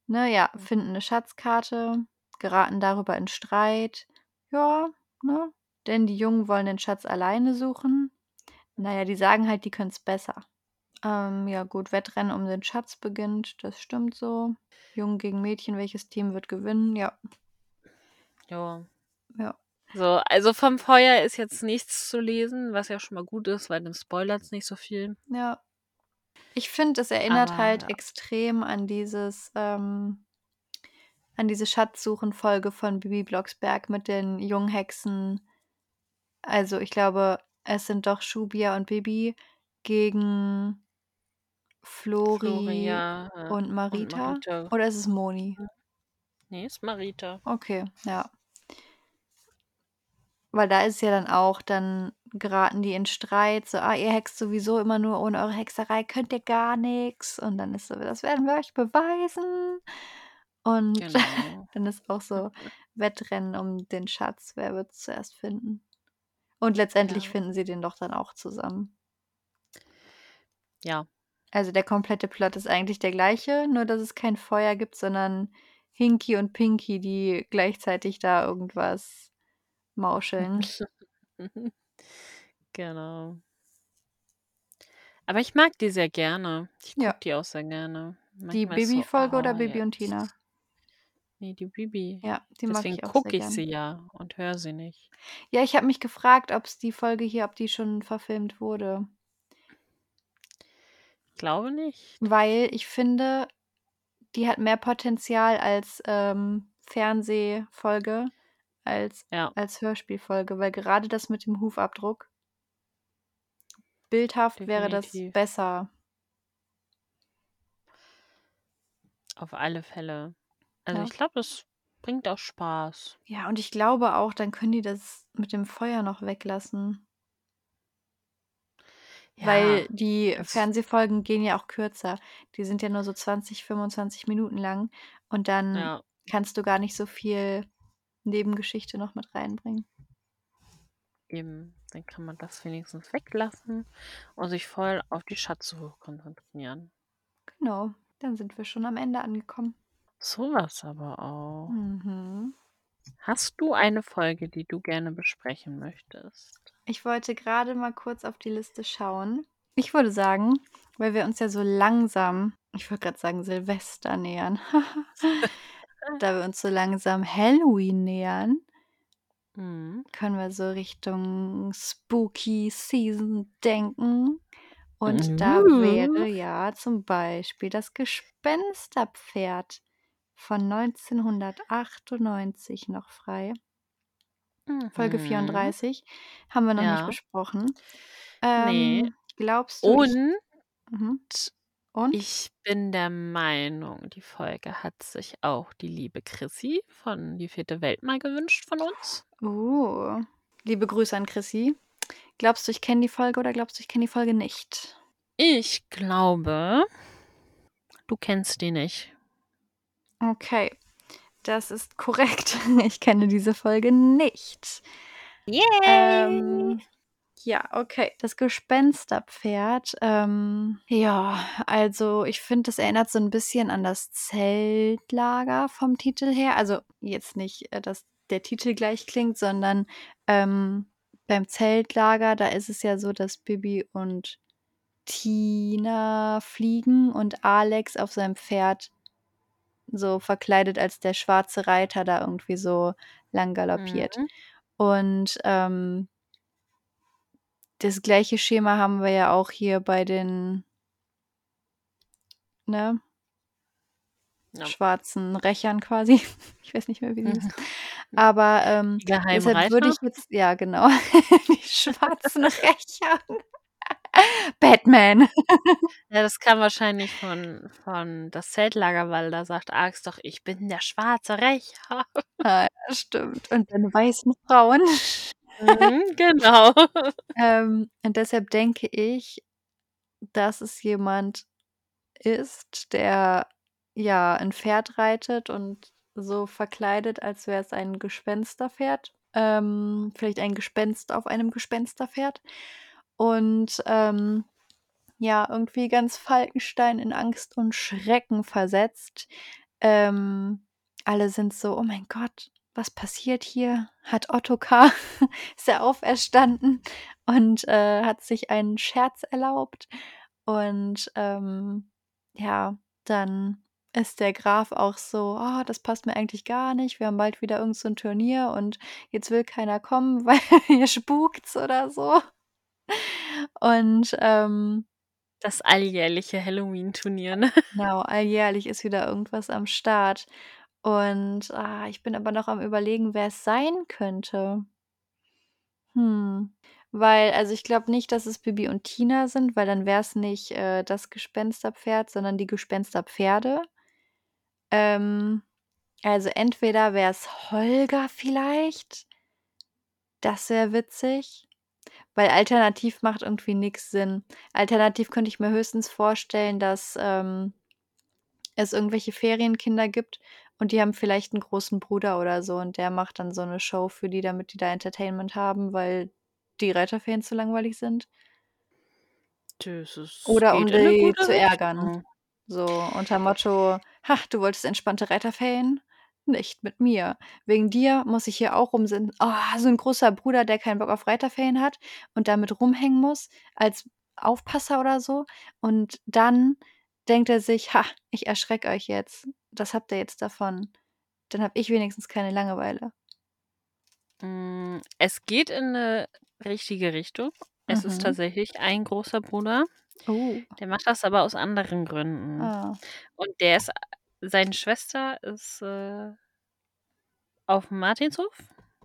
Ne, ja, Hm. finden 'ne Schatzkarte, geraten darüber in Streit. Ja, ne? Denn die Jungen wollen den Schatz alleine suchen. Na ja, die sagen halt, die können's besser. Ähm, ja gut, Wettrennen um den Schatz beginnt, das stimmt so. Jungen gegen Mädchen, welches Team wird gewinnen? Ja. Ja. Ja. So, also vom Feuer ist jetzt nichts zu lesen, was ja schon mal gut ist, weil dann spoilert's nicht so viel. Ja. Ich finde, es erinnert Aber halt ja. extrem an dieses, ähm an diese Schatzsuchen-Folge von Bibi Blocksberg mit den Junghexen. Also, ich glaube, es sind doch Shubia und Bibi gegen Flori Floria, und und Marita? Marita. Oder ist es Moni? Hm. Ne, ist Marita. Okay, ja. Weil da ist ja dann auch dann geraten die in Streit, so: „Ah, ihr hext sowieso immer nur, ohne eure Hexerei könnt ihr gar nix.“ Und dann ist so: „Das werden wir euch beweisen.“ Und Genau. [laughs] dann ist auch so [laughs] Wettrennen um den Schatz, wer wird's zuerst finden. Und letztendlich Ja. finden sie den doch dann auch zusammen. Ja. Also, der komplette Plot ist eigentlich der gleiche, nur dass es kein Feuer gibt, sondern Hinky und Pinky, die gleichzeitig da irgendwas mauscheln. [laughs] Genau. Aber ich mag die sehr gerne. Ich Ja. gucke die auch sehr gerne. Die Manchmal so: Bibi-Folge oder „Oh, Bibi und Tina? jetzt“ Ne, die Bibi. Ja, die mag Deswegen ich gucke ich gern. sie ja und höre sie nicht. Ja, ich habe mich gefragt, ob's die Folge hier ob die schon verfilmt wurde. Glaube nicht. Weil ich finde, die hat mehr Potenzial als, ähm, Fernsehfolge als Ja. als Hörspielfolge, weil gerade das mit dem Hufabdruck bildhaft wäre das Definitiv. besser. Auf alle Fälle. Also, Ja. ich glaube, das bringt auch Spaß. Ja, und ich glaube auch, dann können die das mit dem Feuer noch weglassen. Weil Ja, die das Fernsehfolgen gehen ja auch kürzer. Die sind ja nur so 20, 25 Minuten lang und dann Ja. kannst du gar nicht so viel Nebengeschichte noch mit reinbringen. Eben, dann kann man das wenigstens weglassen und sich voll auf die Schatzsuche konzentrieren. Genau, dann sind wir schon am Ende angekommen. So was aber auch. Mhm. Hast du eine Folge, die du gerne besprechen möchtest? Ich wollte grade mal kurz auf die Liste schauen. Ich würde sagen, weil wir uns ja so langsam ich wollte grad sagen Silvester nähern, [laughs] da wir uns so langsam Halloween nähern Mhm. können wir so Richtung Spooky Season denken. Und da wäre Uh. ja zum Beispiel das Gespensterpferd von 1998 noch frei. Folge Mhm. 34 haben wir noch nicht Ja. besprochen. Ne. Ähm, glaubst du, ich Und mhm. Und? Ich bin der Meinung, die Folge hat sich auch die liebe Chrissy von Die vierte Welt mal gewünscht von uns. Oh. Liebe Grüße an Chrissy. Glaubst du, ich kenne die Folge oder glaubst du, ich kenne die Folge nicht? Ich glaube, du kennst die nicht. Okay, das ist korrekt. [laughs] Ich kenne diese Folge nicht. Yay! Ähm, ja, okay. Das Gespensterpferd. Ähm, ja, also ich finde, das erinnert so ein bisschen an das Zeltlager vom Titel her. Also jetzt nicht, äh, dass der Titel gleich klingt, sondern ähm, beim Zeltlager, da ist es ja so, dass Bibi und Tina fliegen und Alex auf seinem Pferd so verkleidet als der schwarze Reiter da irgendwie so lang galoppiert. Mhm. Und ähm, das gleiche Schema haben wir ja auch hier bei den ne, Ja. schwarzen Rächern quasi. [laughs] Ich weiß nicht mehr, wie sie hießen. [laughs] Aber ähm, deshalb würde ich jetzt, ja genau, [laughs] die schwarzen Rächer. [laughs] Batman. [laughs] Ja, das kam wahrscheinlich von, von das Zeltlager, weil da sagt Arx doch, ich bin der schwarze Rächer. [laughs] Ah, ja, stimmt. Und deine weißen Frauen. Mhm, genau. ähm, und deshalb denke ich, dass es jemand ist, der ja ein Pferd reitet und so verkleidet, als wäre es ein Gespensterpferd. Ähm, vielleicht ein Gespenst auf einem Gespensterpferd. Und ähm, ja, irgendwie ganz Falkenstein in Angst und Schrecken versetzt. Ähm, alle sind so, oh mein Gott, was passiert hier? Hat Ottokar, [laughs] ist er auferstanden und äh, hat sich einen Scherz erlaubt. Und ähm, ja, dann ist der Graf auch so, oh, das passt mir eigentlich gar nicht. Wir haben bald wieder irgend so Turnier und jetzt will keiner kommen, [laughs] weil hier spukt's oder so. Und ähm, Das alljährliche Halloween-Turnier, ne? genau, alljährlich ist wieder irgendwas am Start. Und ah, ich bin aber noch am Überlegen, wer es sein könnte. Hm. Weil, also ich glaube nicht, dass es Bibi und Tina sind, weil dann wäre es nicht äh, das Gespensterpferd, sondern die Gespensterpferde. Ähm, also entweder wäre es Holger vielleicht. Das wäre witzig. Weil alternativ macht irgendwie nichts Sinn. Alternativ könnte ich mir höchstens vorstellen, dass ähm, es irgendwelche Ferienkinder gibt und die haben vielleicht einen großen Bruder oder so und der macht dann so eine Show für die, damit die da Entertainment haben, weil die Reiterferien zu langweilig sind. Ist, Oder um die zu ärgern. Richtung. So unter Motto: „Ha, du wolltest entspannte Reiterferien? Nicht mit mir. Wegen dir muss ich hier auch rumsitzen. Oh, so ein großer Bruder, der keinen Bock auf Reiterferien hat und damit rumhängen muss als Aufpasser oder so. Und dann denkt er sich: „Ha, ich erschrecke euch jetzt. Das habt ihr jetzt davon. Dann habe ich wenigstens keine Langeweile.“ Hm, es geht in 'ne richtige Richtung. Es ist Mhm. tatsächlich ein großer Bruder. Oh. Der macht das aber aus anderen Gründen. Ah. Und der ist seine Schwester ist, äh auf'm Martinshof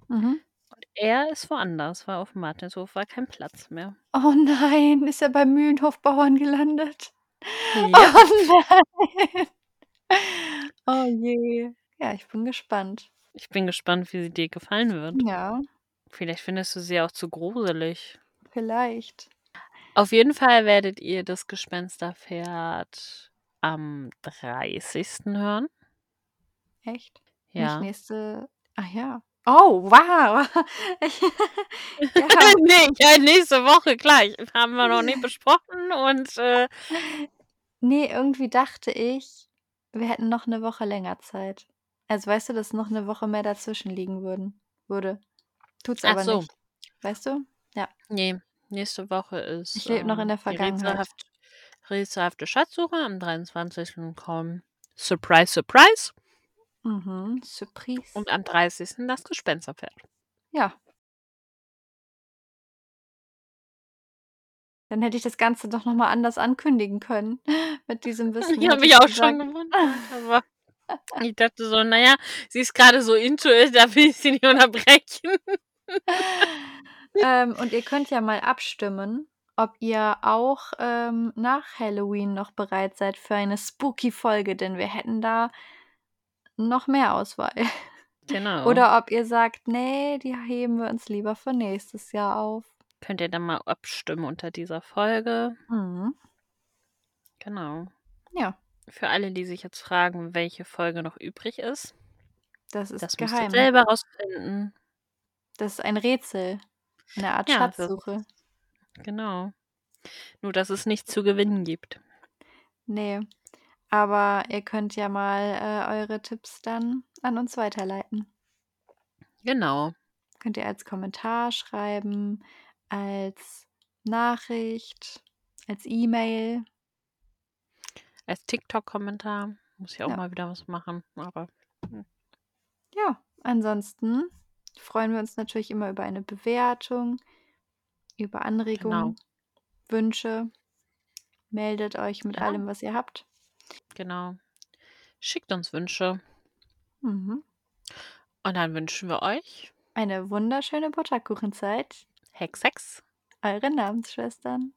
Mhm. und er ist woanders, weil auf'm Martinshof war kein Platz mehr. Oh nein, ist er beim Mühlenhofbauern gelandet? Ja. Oh nein. Oh je. Ja, ich bin gespannt. Ich bin gespannt, wie sie dir gefallen wird. Ja. Vielleicht findest du sie auch zu gruselig. Vielleicht. Auf jeden Fall werdet ihr das Gespensterpferd am 30. hören. Echt? Nicht Ja. nächste ach ja. Oh, wow. Ich [laughs] ja. [laughs] Ne, ja, nächste Woche, klar. Ich haben wir noch nicht [laughs] besprochen und, äh Ne, irgendwie dachte ich, wir hätten noch 'ne Woche länger Zeit. Also, weißt du, dass noch 'ne Woche mehr dazwischen liegen würden würde. Tut's aber so. nicht. Weißt du? Ja. Ne, nächste Woche ist, Ich lebe noch in ähm, der Vergangenheit. Rätselhaft rätselhafte Schatzsuche. Am 23. kommt Surprise, Surprise. Mhm, Surprise. Und am 30. das Gespensterpferd. Ja. Dann hätte ich das Ganze doch noch mal anders ankündigen können [laughs] mit diesem [laughs] Wissen. Ich habe mich auch gesagt schon gewundert, aber ich dachte so: „Na ja, sie ist grade so into it, da will ich sie nicht unterbrechen.“ [laughs] Ähm, und ihr könnt ja mal abstimmen, ob ihr auch, ähm, nach Halloween noch bereit seid für eine Spooky-Folge, denn wir hätten da noch mehr Auswahl. Genau. Oder ob ihr sagt: „Ne, die heben wir uns lieber für nächstes Jahr auf.“ Könnt ihr dann mal abstimmen unter dieser Folge. Mhm. Genau. Ja. Für alle, die sich jetzt fragen, welche Folge noch übrig ist Das ist das müsst ihr geheim. selber rausfinden. Das ist ein Rätsel, 'ne Art Ja, das Schatzsuche. Genau. Nur, dass es nichts zu gewinnen gibt. Ne, aber ihr könnt ja mal, äh, eure Tipps dann an uns weiterleiten. Genau. Könnt ihr als Kommentar schreiben, als Nachricht, als E-Mail. Als TikTok-Kommentar. Muss ich auch Ja. mal wieder was machen, aber hm. Ja, ansonsten freuen wir uns natürlich immer über eine Bewertung, über Genau. Anregungen, Wünsche. Meldet euch mit Ja. allem, was ihr habt. Genau. Schickt uns Wünsche. Mhm. Und dann wünschen wir euch Eine wunderschöne Butterkuchenzeit. Hex, Hex. Eure Namensschwestern.